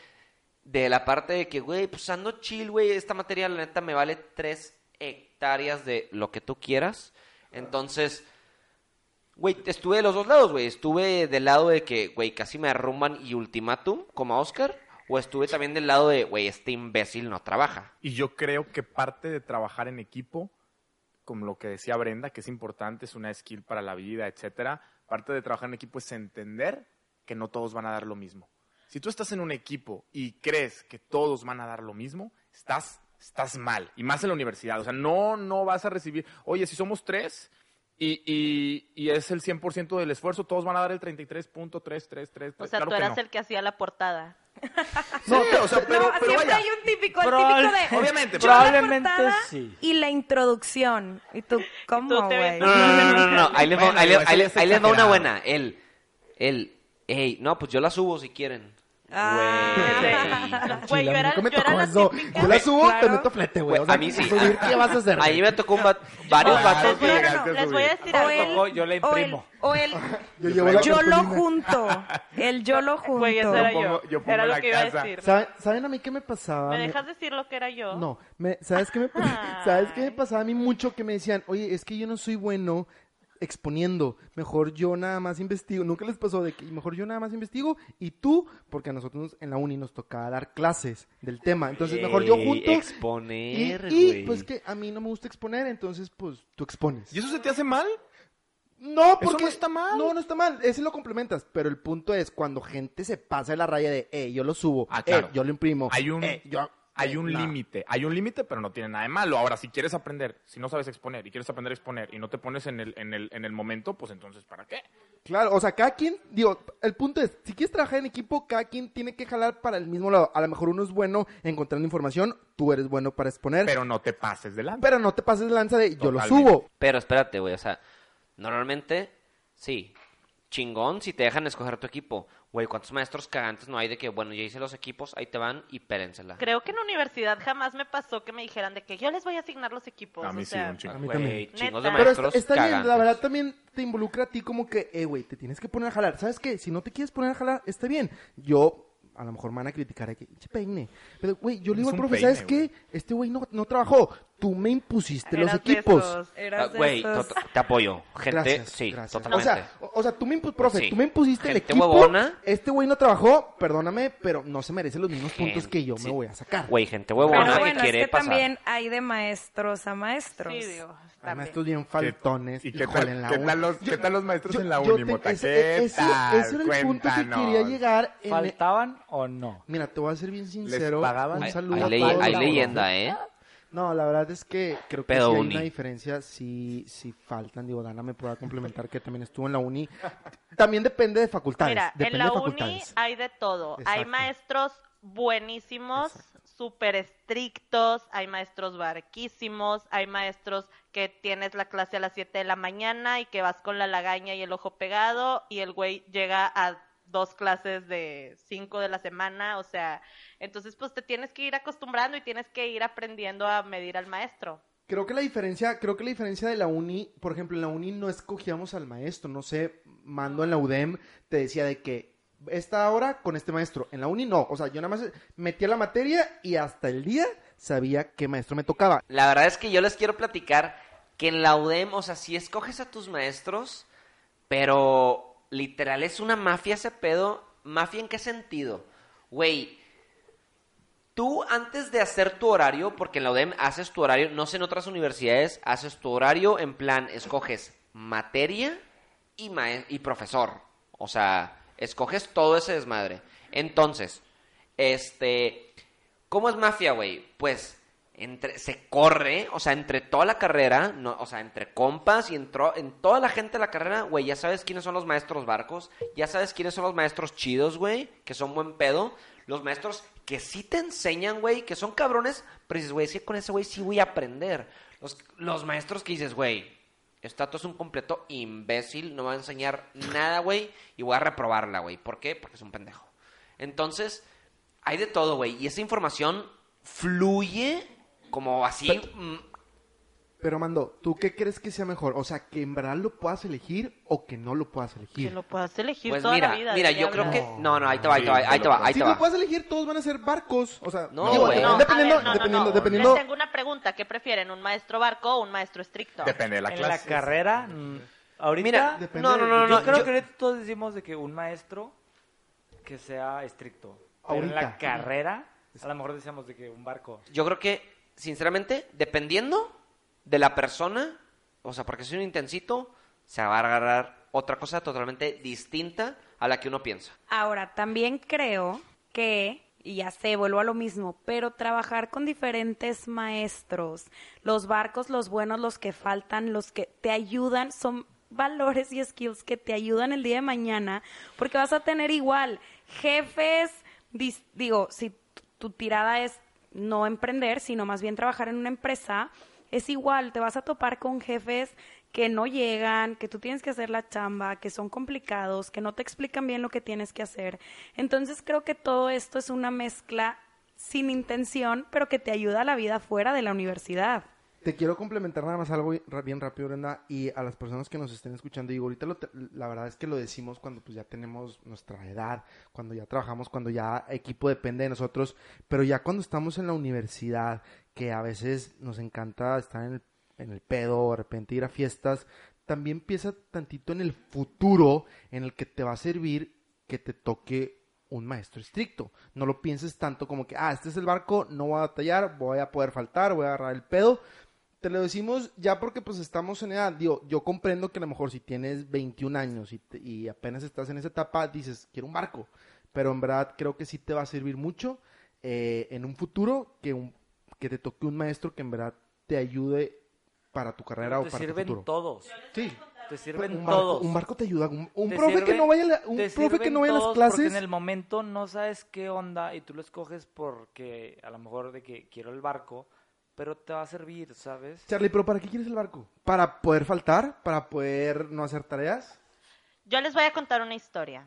de la parte de que, güey, pues ando chill, güey, esta materia la neta me vale tres hectáreas de lo que tú quieras. Entonces, güey, estuve de los dos lados, güey. Estuve del lado de que, güey, casi me arrumban y ultimátum, como Oscar. O estuve también del lado de, güey, este imbécil no trabaja. Y yo creo que parte de trabajar en equipo, como lo que decía Brenda, que es importante, es una skill para la vida, etcétera, parte de trabajar en equipo es entender que no todos van a dar lo mismo. Si tú estás en un equipo y crees que todos van a dar lo mismo, estás, estás mal. Y más en la universidad. O sea, no, no vas a recibir, oye, si somos tres y, y, y es el 100% del esfuerzo, todos van a dar el 33.333. O sea, claro tú que eras no. el que hacía la portada. Sí, o sea, pero, no, pero siempre vaya. hay un típico, el Probable- típico de... Obviamente, yo la probablemente portada sí. Y la introducción. Y tú, ¿cómo, tú te güey? No, no, no, no, no, no. Ahí les va, Bueno, ahí ahí ahí les va una buena. Él, él, ey, no, pues yo la subo si quieren. Ah. Güey, yo era, yo era tocó la típica. Yo la subo, Claro. te meto flete, güey. O sea, a mí sí. subir, ¿Qué vas a hacer? Ahí me tocó un va- varios Ah, vatos. No, les voy a decir O algo. yo le o el, imprimo. o el Yo la lo junto. El yo lo junto. Güey, eso era Yo yo. pongo- yo pongo Era lo la que iba a decir. ¿Saben, ¿Saben a mí qué me pasaba? ¿Me Me- dejas decir lo que era yo? No, me, ¿sabes, qué me, ¿sabes qué me pasaba a mí mucho? Que me decían, oye, es que yo no soy bueno exponiendo, mejor yo nada más investigo. Nunca les pasó de que mejor yo nada más investigo y tú, porque a nosotros en la uni nos tocaba dar clases del tema, entonces mejor yo junto. y, Exponer, y, güey. pues que a mí no me gusta exponer, entonces pues tú expones. ¿Y eso se te hace mal? No, porque no está mal. No, no está mal. Ese lo complementas. Pero el punto es cuando gente se pasa de la raya de, eh, yo lo subo, Ah, claro. eh, yo lo imprimo. Hay un, eh, yo- hay un no. límite, hay un límite, pero no tiene nada de malo. Ahora, si quieres aprender, si no sabes exponer y quieres aprender a exponer y no te pones en el, en el, en el momento, pues entonces, ¿para qué? Claro, o sea, cada quien, digo, el punto es, si quieres trabajar en equipo, cada quien tiene que jalar para el mismo lado. A lo mejor uno es bueno encontrando información, tú eres bueno para exponer, pero, Pero no te pases delante. no te pases de lanza de yo lo subo. Pero espérate, güey, o sea, normalmente, sí, chingón si te dejan escoger tu equipo. Güey, ¿cuántos maestros cagantes no hay de que, bueno, ya hice los equipos, ahí te van y pérensela? Creo que en universidad jamás me pasó que me dijeran de que yo les voy a asignar los equipos. A mí o sí, sea, un chingo. A mí Güey, también. chingos de Neta. Pero está, maestros está bien, la cagantes. verdad también te involucra a ti como que, eh, güey, te tienes que poner a jalar. ¿Sabes qué? Si no te quieres poner a jalar, está bien. Yo, a lo mejor me van a criticar aquí, "Che, peine. Pero, güey, yo le digo Es al profe, peine, ¿sabes qué? Este güey no, no trabajó. Tú me impusiste los eras de equipos. Ah, Eras de Güey, to- te apoyo. Gente, Gracias, sí, gracias. totalmente. O sea, o, o sea, tú me impusiste, profe, Sí. tú me impusiste el Gente equipo. huevona. Este güey no trabajó, perdóname, pero no se merece los mismos puntos Gente, que yo sí. me voy a sacar. Güey, gente Pero huevona bueno, que es quiere que pasar. también hay de maestros a maestros. Sí, digo, Maestros bien faltones. ¿Y qué tal, en la qué uni. tal los, qué tal los maestros en la yo uni, te- Mota? ese, ¿Qué ese- tal? ese era el punto que quería llegar. En ¿Faltaban o no? Mira, te voy a ser bien sincero. pagaban? Un Hay, saludo hay ley- leyenda, ¿eh? No, la verdad es que creo que sí hay uni. una diferencia, sí, sí faltan, digo, Dana me pueda complementar que también estuvo en la uni. También depende de facultades. Mira, depende en la de uni hay de todo. Hay maestros buenísimos, súper estrictos, hay maestros barquísimos, hay maestros que tienes la clase a las 7 de la mañana y que vas con la lagaña y el ojo pegado y el güey llega a dos clases de cinco de la semana, o sea, entonces pues te tienes que ir acostumbrando y tienes que ir aprendiendo a medir al maestro. Creo que la diferencia, creo que la diferencia de la uni, por ejemplo, en la uni no escogíamos al maestro, no sé, mando en la UDEM te decía de que esta hora con este maestro, en la uni no, o sea, yo nada más metía la materia y hasta el día sabía qué maestro me tocaba. La verdad es que yo les quiero platicar que en la UDEM, o sea, sí escoges a tus maestros, pero literal es una mafia ese pedo. ¿Mafia en qué sentido? Güey, tú antes de hacer tu horario, porque en la UDEM haces tu horario, no sé en otras universidades, haces tu horario en plan, escoges materia y, y profesor. O sea, escoges todo ese desmadre. Entonces, este, ¿cómo es mafia, güey? Pues entre, se corre, o sea, entre toda la carrera, no, o sea, entre compas y entró, en toda la gente de la carrera, güey, ya sabes quiénes son los maestros barcos, ya sabes quiénes son los maestros chidos, güey, que son buen pedo, los maestros que sí te enseñan, güey, que son cabrones, pero dices, güey, es con ese güey sí voy a aprender. Los, maestros que dices, güey, dato es un completo imbécil, no va a enseñar nada, güey, y voy a reprobarla, güey. ¿Por qué? Porque es un pendejo. Entonces, hay de todo, güey, y esa información fluye como así. Pero- mm, Pero Mando, ¿tú qué crees que sea mejor? O sea, que en verdad lo puedas elegir o que no lo puedas Que elegir. lo puedas elegir Pues toda mira, la vida. mira, ¿de qué yo creo que... No, no, ahí te va, ahí te va, ahí te va, ahí Si te lo va. puedes elegir, todos van a ser barcos. O sea, No, digo. No, dependiendo, ver, no, no, dependiendo, no. dependiendo. Les tengo una pregunta. ¿Qué prefieren, un maestro barco o un maestro estricto? Depende de la en clase. la carrera, mm, ahorita, Mira, Depende no, no, de- no, yo no, creo yo- que ahorita todos decimos de que un maestro que sea estricto. Pero en la carrera, a lo mejor decíamos de que un barco. yo creo que, sinceramente, dependiendo de la persona, o sea, porque si es un intensito, se va a agarrar otra cosa totalmente distinta a la que uno piensa. Ahora, también creo que, y ya sé, vuelvo a lo mismo, pero trabajar con diferentes maestros, los barcos, los buenos, los que faltan, los que te ayudan, son valores y skills que te ayudan el día de mañana, porque vas a tener igual jefes, dis- digo, si tu tirada es no emprender, sino más bien trabajar en una empresa, es igual, te vas a topar con jefes que no llegan, que tú tienes que hacer la chamba, que son complicados, que no te explican bien lo que tienes que hacer. Entonces creo que todo esto es una mezcla sin intención, pero que te ayuda a la vida fuera de la universidad. Te quiero complementar nada más algo bien rápido, Brenda, y a las personas que nos estén escuchando. Digo, ahorita lo te- la verdad es que lo decimos cuando pues ya tenemos nuestra edad, cuando ya trabajamos, cuando ya equipo depende de nosotros, pero ya cuando estamos en la universidad, que a veces nos encanta estar en el, en el pedo, de repente ir a fiestas, también piensa tantito en el futuro en el que te va a servir que te toque un maestro estricto. No lo pienses tanto como que, ah, este es el barco, no voy a batallar, voy a poder faltar, voy a agarrar el pedo. Te lo decimos ya porque pues estamos en edad. Digo, yo comprendo que a lo mejor si tienes 21 años y, te- y apenas estás en esa etapa, dices, quiero un barco. Pero en verdad creo que sí te va a servir mucho eh, en un futuro que, un, que te toque un maestro que en verdad te ayude para tu carrera o te para tu sirven futuro. todos. Sí. Te sirven un, barco, todos. un barco te ayuda. Un, un Te profe que no vaya la- un te profe que sirven no vaya a las clases. Porque en el momento no sabes qué onda y tú lo escoges porque a lo mejor de que quiero el barco, pero te va a servir, ¿sabes? Charlie, pero ¿para qué quieres el barco? ¿Para poder faltar? ¿Para poder no hacer tareas? Yo les voy a contar una historia.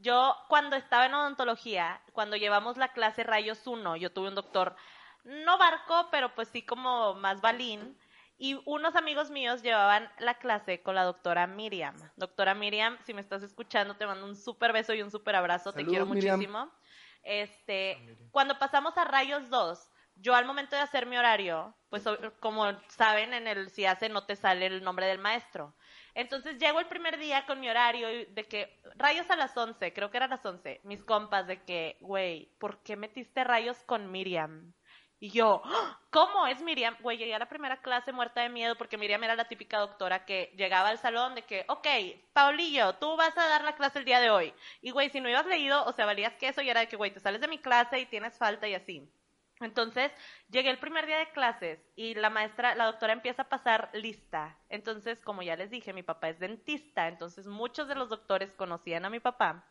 Yo, cuando estaba en odontología, cuando llevamos la clase Rayos 1, yo tuve un doctor, no barco, pero pues sí como más balín, y unos amigos míos llevaban la clase con la doctora Miriam. Doctora Miriam, si me estás escuchando, te mando un súper beso y un súper abrazo, te quiero Miriam. muchísimo. Este, cuando pasamos a Rayos 2, yo al momento de hacer mi horario, pues como saben, en el si hace no te sale el nombre del maestro. Entonces llego el primer día con mi horario y de que rayos a las 11, creo que eran las 11, mis compas de que, güey, ¿por qué metiste rayos con Miriam? Y yo, ¡Ah! ¿cómo es Miriam? Güey, llegué a la primera clase muerta de miedo porque Miriam era la típica doctora que llegaba al salón de que, ok, Paulillo, tú vas a dar la clase el día de hoy. Y güey, si no ibas leído, o sea, valías que eso y era de que, güey, te sales de mi clase y tienes falta y así. Entonces, llegué el primer día de clases y la maestra, la doctora empieza a pasar lista. Entonces, como ya les dije, mi papá es dentista, entonces muchos de los doctores conocían a mi papá.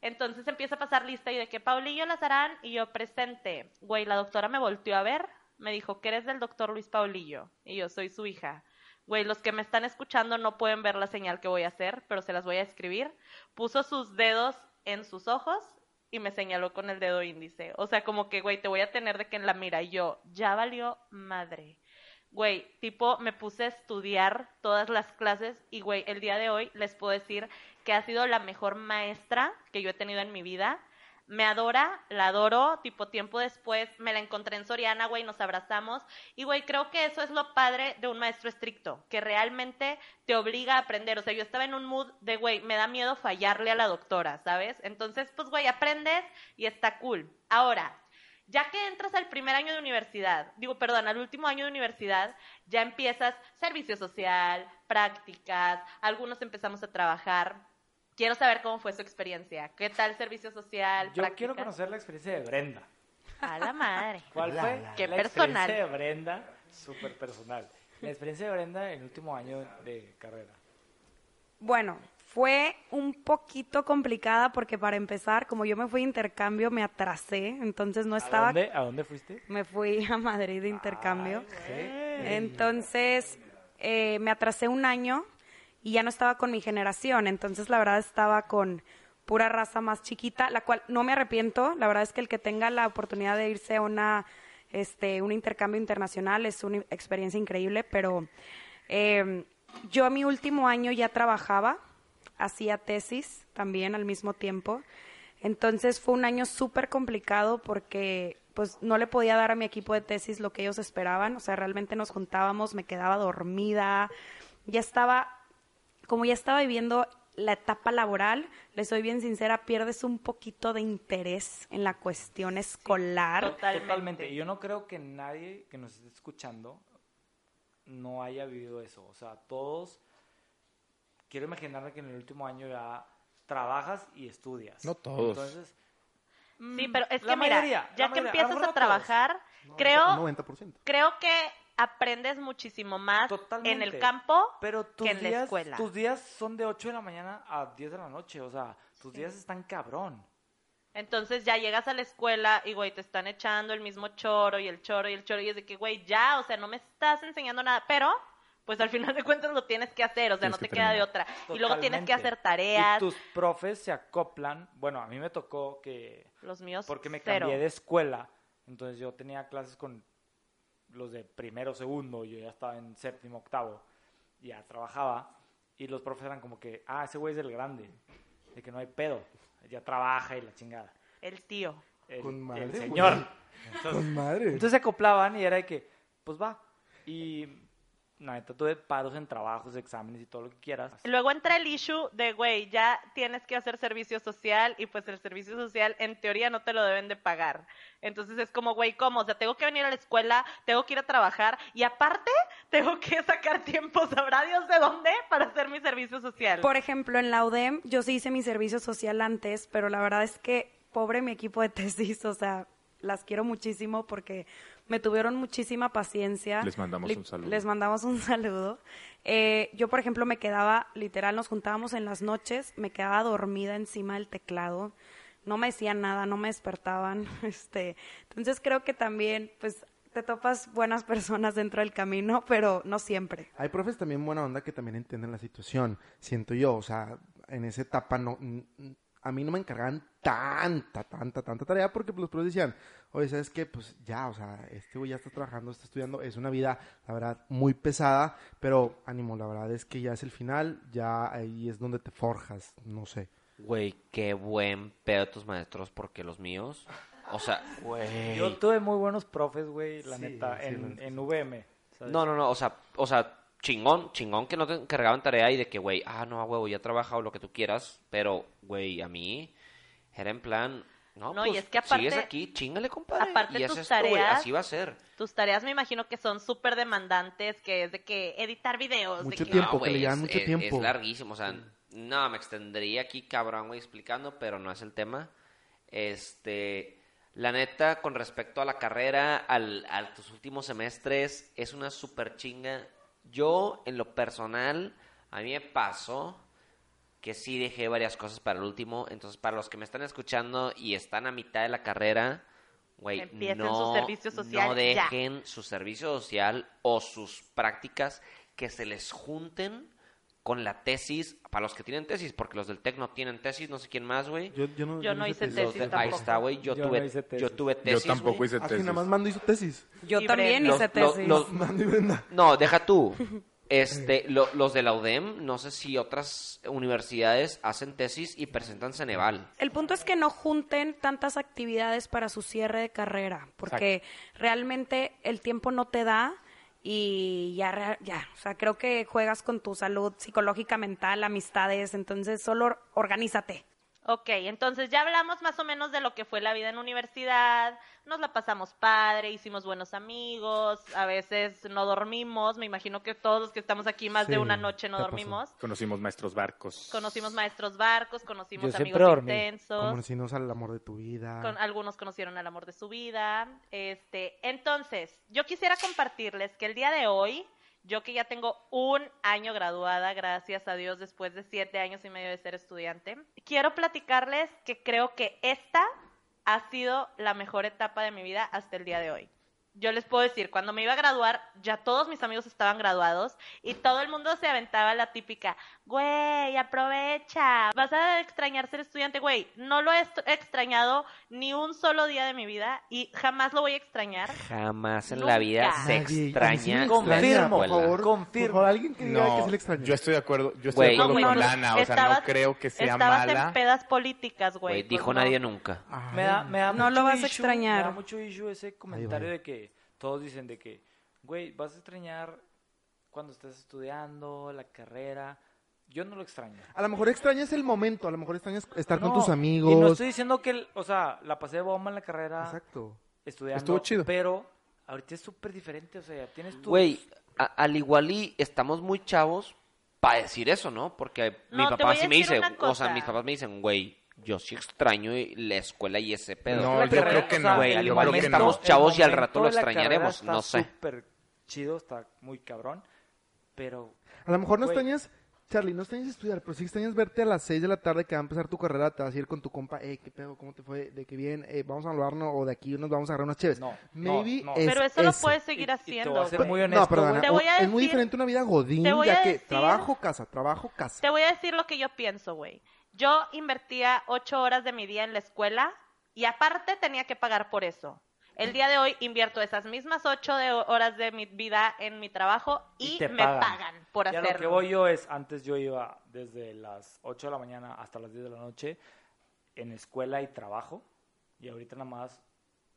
Entonces empieza a pasar lista y de que Paulillo Lazarán y yo presente. Güey, la doctora me volteó a ver, me dijo que eres del doctor Luis Paulillo y yo soy su hija. Güey, los que me están escuchando no pueden ver la señal que voy a hacer, pero se las voy a escribir. Puso sus dedos en sus ojos y me señaló con el dedo índice. O sea, como que, güey, te voy a tener de que en la mira. Y yo, ya valió madre. Güey, tipo, me puse a estudiar todas las clases y, güey, el día de hoy les puedo decir que ha sido la mejor maestra que yo he tenido en mi vida. Me adora, la adoro, tipo tiempo después me la encontré en Soriana, güey, nos abrazamos. Y, güey, creo que eso es lo padre de un maestro estricto, que realmente te obliga a aprender. O sea, yo estaba en un mood de, güey, me da miedo fallarle a la doctora, ¿sabes? Entonces, pues, güey, aprendes y está cool. Ahora, ya que entras al primer año de universidad, digo, perdón, al último año de universidad, ya empiezas servicio social, prácticas, algunos empezamos a trabajar. Quiero saber cómo fue su experiencia. ¿Qué tal servicio social? Yo quiero conocer la experiencia de Brenda. A la madre. ¿Cuál fue? Qué la personal. experiencia de Brenda, súper personal. La experiencia de Brenda en el último año de carrera. Bueno, fue un poquito complicada porque para empezar, como yo me fui de intercambio, me atrasé, entonces no ¿A estaba... dónde, ¿A dónde fuiste? Me fui a Madrid de intercambio. Entonces, eh, me atrasé un año y ya no estaba con mi generación. Entonces, la verdad, estaba con pura raza más chiquita, la cual no me arrepiento. La verdad es que el que tenga la oportunidad de irse a una, este, un intercambio internacional es una experiencia increíble, pero eh, yo a mi último año ya trabajaba, hacía tesis también al mismo tiempo. Entonces fue un año súper complicado porque pues no le podía dar a mi equipo de tesis lo que ellos esperaban. O sea, realmente nos juntábamos, me quedaba dormida. Ya estaba, como ya estaba viviendo la etapa laboral, les soy bien sincera, pierdes un poquito de interés en la cuestión escolar. Totalmente. Totalmente. Y yo no creo que nadie que nos esté escuchando no haya vivido eso. O sea, todos, quiero imaginarme que en el último año ya trabajas y estudias. No todos. Entonces, Sí, pero es que mira, mayoría, ya que a empiezas a trabajar, creo, 90%. creo que aprendes muchísimo más Totalmente. en el campo pero tus que en la escuela. tus días son de 8 de la mañana a 10 de la noche. O sea, tus días están cabrón. Entonces ya llegas a la escuela y, güey, te están echando el mismo choro y el choro y el choro y es de que, güey, ya, o sea, no me estás enseñando nada, pero pues al final de cuentas lo tienes que hacer, o sea, Tienes no te que queda de otra. Y luego tienes que hacer tareas, Y tus profes se acoplan. Bueno, a mí me tocó que los míos porque me cero. cambié de escuela. Entonces yo tenía clases con los de primero, segundo, yo ya estaba en séptimo, octavo, ya trabajaba. Y los profes eran como que, ah, ese güey es el grande, de que no hay pedo, ya trabaja y la chingada. El tío. El, Con madre, el señor. Con madre. Entonces se acoplaban y era de que, pues va. Y la neta tuve paros en trabajos, exámenes y todo lo que quieras. Luego entra el issue de, güey, ya tienes que hacer servicio social y pues el servicio social en teoría no te lo deben de pagar. Entonces es como, güey, ¿cómo? O sea, tengo que venir a la escuela, tengo que ir a trabajar y aparte tengo que sacar tiempo, sabrá Dios de dónde, para hacer mi servicio social. Por ejemplo, en la UDEM yo sí hice mi servicio social antes, pero la verdad es que pobre mi equipo de tesis, o sea, las quiero muchísimo porque me tuvieron muchísima paciencia. Les mandamos un saludo. Les mandamos un saludo. Eh, yo, por ejemplo, me quedaba, literal, nos juntábamos en las noches, me quedaba dormida encima del teclado. No me decían nada, no me despertaban. Este, entonces creo que también, pues, te topas buenas personas dentro del camino, pero no siempre. Hay profes también buena onda que también entienden la situación, siento yo, o sea, en esa etapa no, a mí no me encargaban tanta, tanta, tanta tarea porque pues, los profes decían, oye, ¿sabes qué? Pues ya, o sea, este güey ya está trabajando, está estudiando, es una vida, la verdad, muy pesada, pero ánimo, la verdad es que ya es el final, ya ahí es donde te forjas, no sé. Güey, qué buen pedo tus maestros, porque los míos, o sea, güey. Yo tuve muy buenos profes, güey, la Sí, neta, sí, en, en VM. ¿sabes? No, no, no, o sea, o sea, chingón, chingón que no te encargaban tarea y de que, güey, ah, no, huevo, ya he trabajado lo que tú quieras, pero, güey, a mí era en plan, No, No, y pues, es que aparte- sigues aquí, chingale, compadre. aparte y es tus esto, güey, tareas- así va a ser. Tus tareas me imagino que son súper demandantes, que es de que editar videos. Mucho de que, tiempo. No, que le güey, llevan es- mucho es- tiempo. Es larguísimo, o sea, no, me extendería aquí cabrón, güey, explicando, pero no es el tema. Este, la neta, con respecto a la carrera, al, a tus últimos semestres, es una super chinga. Yo, en lo personal, a mí me pasó que sí dejé varias cosas para el último. Entonces, para los que me están escuchando y están a mitad de la carrera, güey, Empiecen no, su servicio social no ya. dejen su servicio social o sus prácticas que se les junten con la tesis, para los que tienen tesis, porque los del TEC no tienen tesis, no sé quién más, güey. Yo, yo no, Yo no hice tesis de- ahí está, güey. Yo, Yo no tuve, hice tesis. yo tuve tesis. Yo tampoco hice Así tesis. nada más Mando hizo tesis. Yo Y también hice Los- tesis. los- Mando y Brenda. No, deja tú. Este, lo- los de la UDEM, no sé si otras universidades hacen tesis y presentan Ceneval. El punto es que no junten tantas actividades para su cierre de carrera, porque realmente el tiempo no te da y ya, ya, o sea, creo que juegas con tu salud psicológica, mental, amistades, entonces solo organízate. Ok, entonces ya hablamos más o menos de lo que fue la vida en universidad, nos la pasamos padre, hicimos buenos amigos, a veces no dormimos, me imagino que todos los que estamos aquí más de una noche no pasó. dormimos. Conocimos maestros barcos. Conocimos maestros barcos, conocimos Yo amigos dormí. intensos. Conocimos al amor de tu vida. Con, algunos conocieron al amor de su vida. Este, entonces, yo quisiera compartirles que el día de hoy, yo que ya tengo un año graduada, gracias a Dios, después de siete años y medio de ser estudiante, quiero platicarles que creo que esta ha sido la mejor etapa de mi vida hasta el día de hoy. Yo les puedo decir, cuando me iba a graduar, ya todos mis amigos estaban graduados y todo el mundo se aventaba la típica, güey, aprovecha, vas a extrañar ser estudiante, güey. No lo he extrañado ni un solo día de mi vida y jamás lo voy a extrañar. Jamás en Nunca. la vida se sí extraña. la Confirmo, por favor. Confirmo. Por favor, alguien que diga que No, sí le extraña. yo estoy de acuerdo, yo estoy Güey. de acuerdo No, con güey, Lana, o sea, estabas- no creo que sea Estabas mala. en pedas políticas, güey. Pues dijo no. nadie nunca. Ay, Me da, me da No mucho lo vas a issue- extrañar. Me da mucho issue ese comentario va. de que todos dicen de que, güey, vas a extrañar cuando estés estudiando la carrera. Yo no lo extraño. A lo mejor extrañas el momento, a lo mejor extrañas estar con tus amigos. Y no estoy diciendo que, el- o sea, la pasé de bomba en la carrera Exacto. estudiando. Estuvo chido. Pero ahorita es súper diferente, o sea, tienes tu... Güey, a- al igual y estamos muy chavos para decir eso, ¿no? Porque mi No, papá sí me dice, o sea, mis papás me dicen, güey, yo sí extraño la escuela y ese pedo. No, yo carrera, creo que no, güey, yo igual creo que no. estamos chavos y al rato lo extrañaremos, está no sé. súper chido, está muy cabrón, pero... A lo mejor no Güey. extrañas, Charlie, no extrañas estudiar, pero sí extrañas verte a las 6 de la tarde que va a empezar tu carrera, te vas a ir con tu compa, eh, qué pedo, cómo te fue, de qué bien, eh, vamos a hablarnos o de aquí nos vamos a agarrar unas chéves. No, Maybe no, no. es Pero eso lo ese. puedes seguir Y- y te voy haciendo. a ser muy No, honesto, perdona, güey. Te voy a es muy decir- diferente una vida godín, ya que decir- trabajo, casa, trabajo, casa. Te voy a decir lo que yo pienso, güey. Yo invertía ocho horas de mi día en la escuela y aparte tenía que pagar por eso. El día de hoy invierto esas mismas ocho de horas de mi vida en mi trabajo y, me pagan. por Ya hacerlo. lo que voy yo es, antes yo iba desde las 8 de la mañana hasta las 10 de la noche en escuela y trabajo. Y ahorita nada más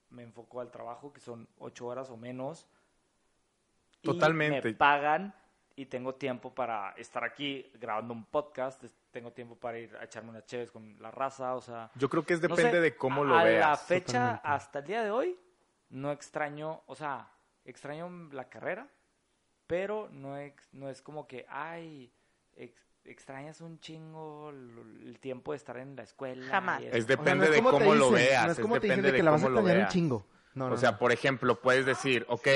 me enfoco al trabajo, que son 8 horas o menos. Y Totalmente. me pagan y tengo tiempo para estar aquí grabando un podcast. Tengo tiempo para ir a echarme unas chéves con la raza, o sea... Yo creo que es no depende sé, de cómo a- lo a veas. la fecha, totalmente. hasta el día de hoy, no extraño, o sea, extraño la carrera, pero no, ex- no es como que, ay, ex- extrañas un chingo el, el tiempo de estar en la escuela. Jamás. Es eso. O sea, depende no es de te cómo lo veas. No es como te dicen depende de de que la vas a extrañar un chingo. No, no, o sea, por ejemplo, puedes decir, ok,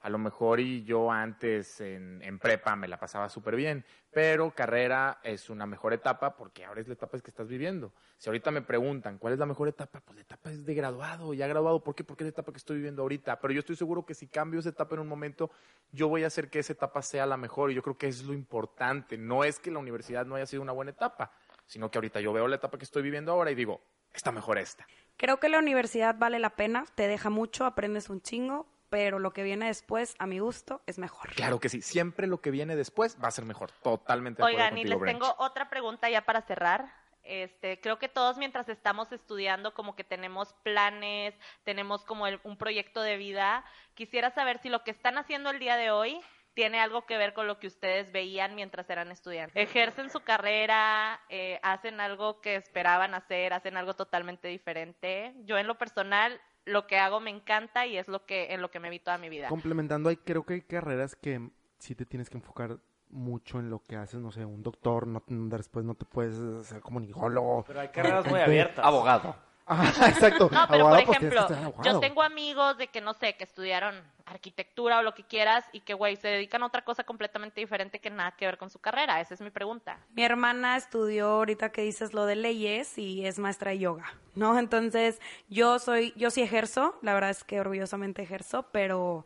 a lo mejor y yo antes en, en prepa me la pasaba súper bien, pero carrera es una mejor etapa porque ahora es la etapa que estás viviendo. Si ahorita me preguntan cuál es la mejor etapa, pues la etapa es de graduado, ya graduado, ¿por qué? Porque es la etapa que estoy viviendo ahorita. Pero yo estoy seguro que si cambio esa etapa en un momento, yo voy a hacer que esa etapa sea la mejor y yo creo que eso es lo importante. No es que la universidad no haya sido una buena etapa, sino que ahorita yo veo la etapa que estoy viviendo ahora y digo, está mejor esta. Creo que la universidad vale la pena, te deja mucho, aprendes un chingo, pero lo que viene después, a mi gusto, es mejor. Claro que sí, siempre lo que viene después va a ser mejor. Totalmente Oigan, y contigo, les Brench. tengo otra pregunta ya para cerrar. Este, creo que todos mientras estamos estudiando como que tenemos planes, tenemos como el- un proyecto de vida. Quisiera saber si lo que están haciendo el día de hoy tiene algo que ver con lo que ustedes veían mientras eran estudiantes. Ejercen su carrera, eh, hacen algo que esperaban hacer, hacen algo totalmente diferente. Yo en lo personal, lo que hago me encanta y es lo que en lo que me vi toda mi vida. Complementando, hay, creo que hay carreras que sí te tienes que enfocar mucho en lo que haces, no sé, un doctor, no, después no te puedes hacer comunicólogo. Pero hay carreras muy abiertas. Abogado. Exacto. No, pero Abogado, por pues, ejemplo, yo tengo amigos de que no sé, que estudiaron arquitectura o lo que quieras y que, güey, se dedican a otra cosa completamente diferente que nada que ver con su carrera. Esa es mi pregunta. Mi hermana estudió ahorita que dices lo de leyes y es maestra de yoga, ¿no? Entonces, yo soy, yo sí ejerzo, la verdad es que orgullosamente ejerzo, pero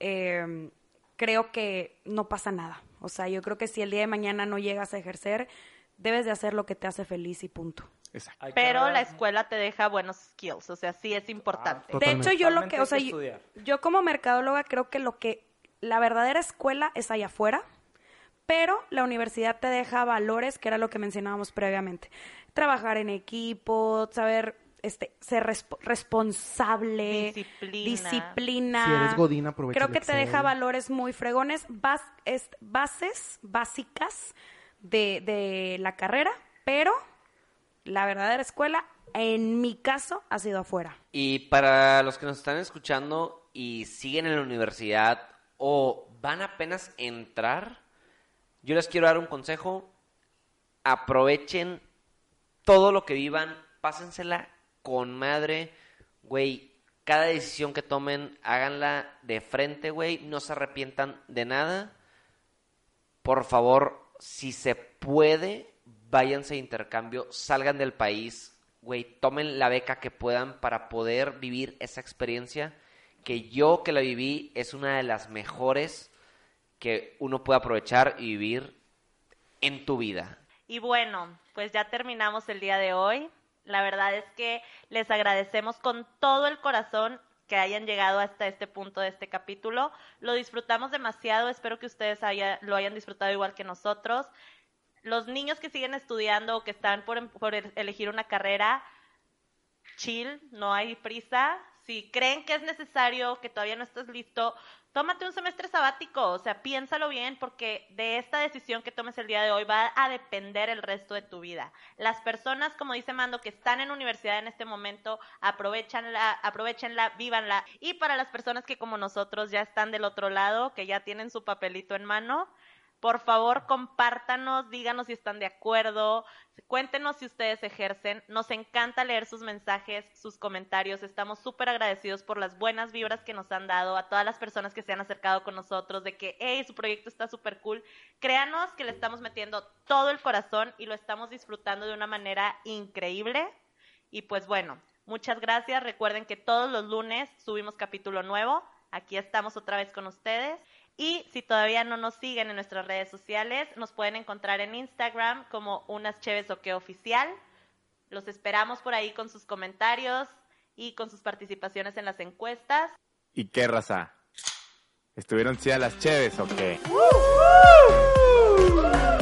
eh, creo que no pasa nada. O sea, yo creo que si el día de mañana no llegas a ejercer, debes de hacer lo que te hace feliz y punto. Exacto. Pero la escuela te deja buenos skills, o sea, sí es importante. Ah, De hecho, yo lo que, o sea, que yo, yo como mercadóloga creo que lo que la verdadera escuela es allá afuera, pero la universidad te deja valores, que era lo que mencionábamos previamente. Trabajar en equipo, saber este, ser respo- responsable, Disciplina. disciplina. Si eres godín, aprovecha Creo que te deja valores muy fregones, bas- es- bases básicas de, de la carrera, pero la verdadera escuela, en mi caso, ha sido afuera. Y para los que nos están escuchando y siguen en la universidad o van apenas a entrar, yo les quiero dar un consejo. Aprovechen todo lo que vivan, pásensela con madre, güey. Cada decisión que tomen, háganla de frente, güey. No se arrepientan de nada. Por favor, si se puede, váyanse a intercambio, salgan del país, güey, tomen la beca que puedan para poder vivir esa experiencia que yo que la viví es una de las mejores que uno puede aprovechar y vivir en tu vida. Y bueno, pues ya terminamos el día de hoy. La verdad es que les agradecemos con todo el corazón que hayan llegado hasta este punto de este capítulo. Lo disfrutamos demasiado, espero que ustedes haya- lo hayan disfrutado igual que nosotros. Los niños que siguen estudiando o que están por, por elegir una carrera, chill, no hay prisa. Si creen que es necesario, que todavía no estás listo, tómate un semestre sabático, o sea, piénsalo bien porque de esta decisión que tomes el día de hoy va a depender el resto de tu vida. Las personas, como dice Mando, que están en universidad en este momento, aprovechanla, aprovechenla, vívanla. Y para las personas que como nosotros ya están del otro lado, que ya tienen su papelito en mano, por favor, compártanos, díganos si están de acuerdo, cuéntenos si ustedes ejercen. Nos encanta leer sus mensajes, sus comentarios. Estamos súper agradecidos por las buenas vibras que nos han dado, a todas las personas que se han acercado con nosotros, de que, hey, su proyecto está súper cool. Créanos que le estamos metiendo todo el corazón y lo estamos disfrutando de una manera increíble. Y pues bueno, muchas gracias. Recuerden que todos los lunes subimos capítulo nuevo. Aquí estamos otra vez con ustedes. Y si todavía no nos siguen en nuestras redes sociales, nos pueden encontrar en Instagram como unas cheves o qué oficial. Los esperamos por ahí con sus comentarios y con sus participaciones en las encuestas. ¿Y qué raza? ¿Estuvieron chidas las cheves o qué? ¡Woo!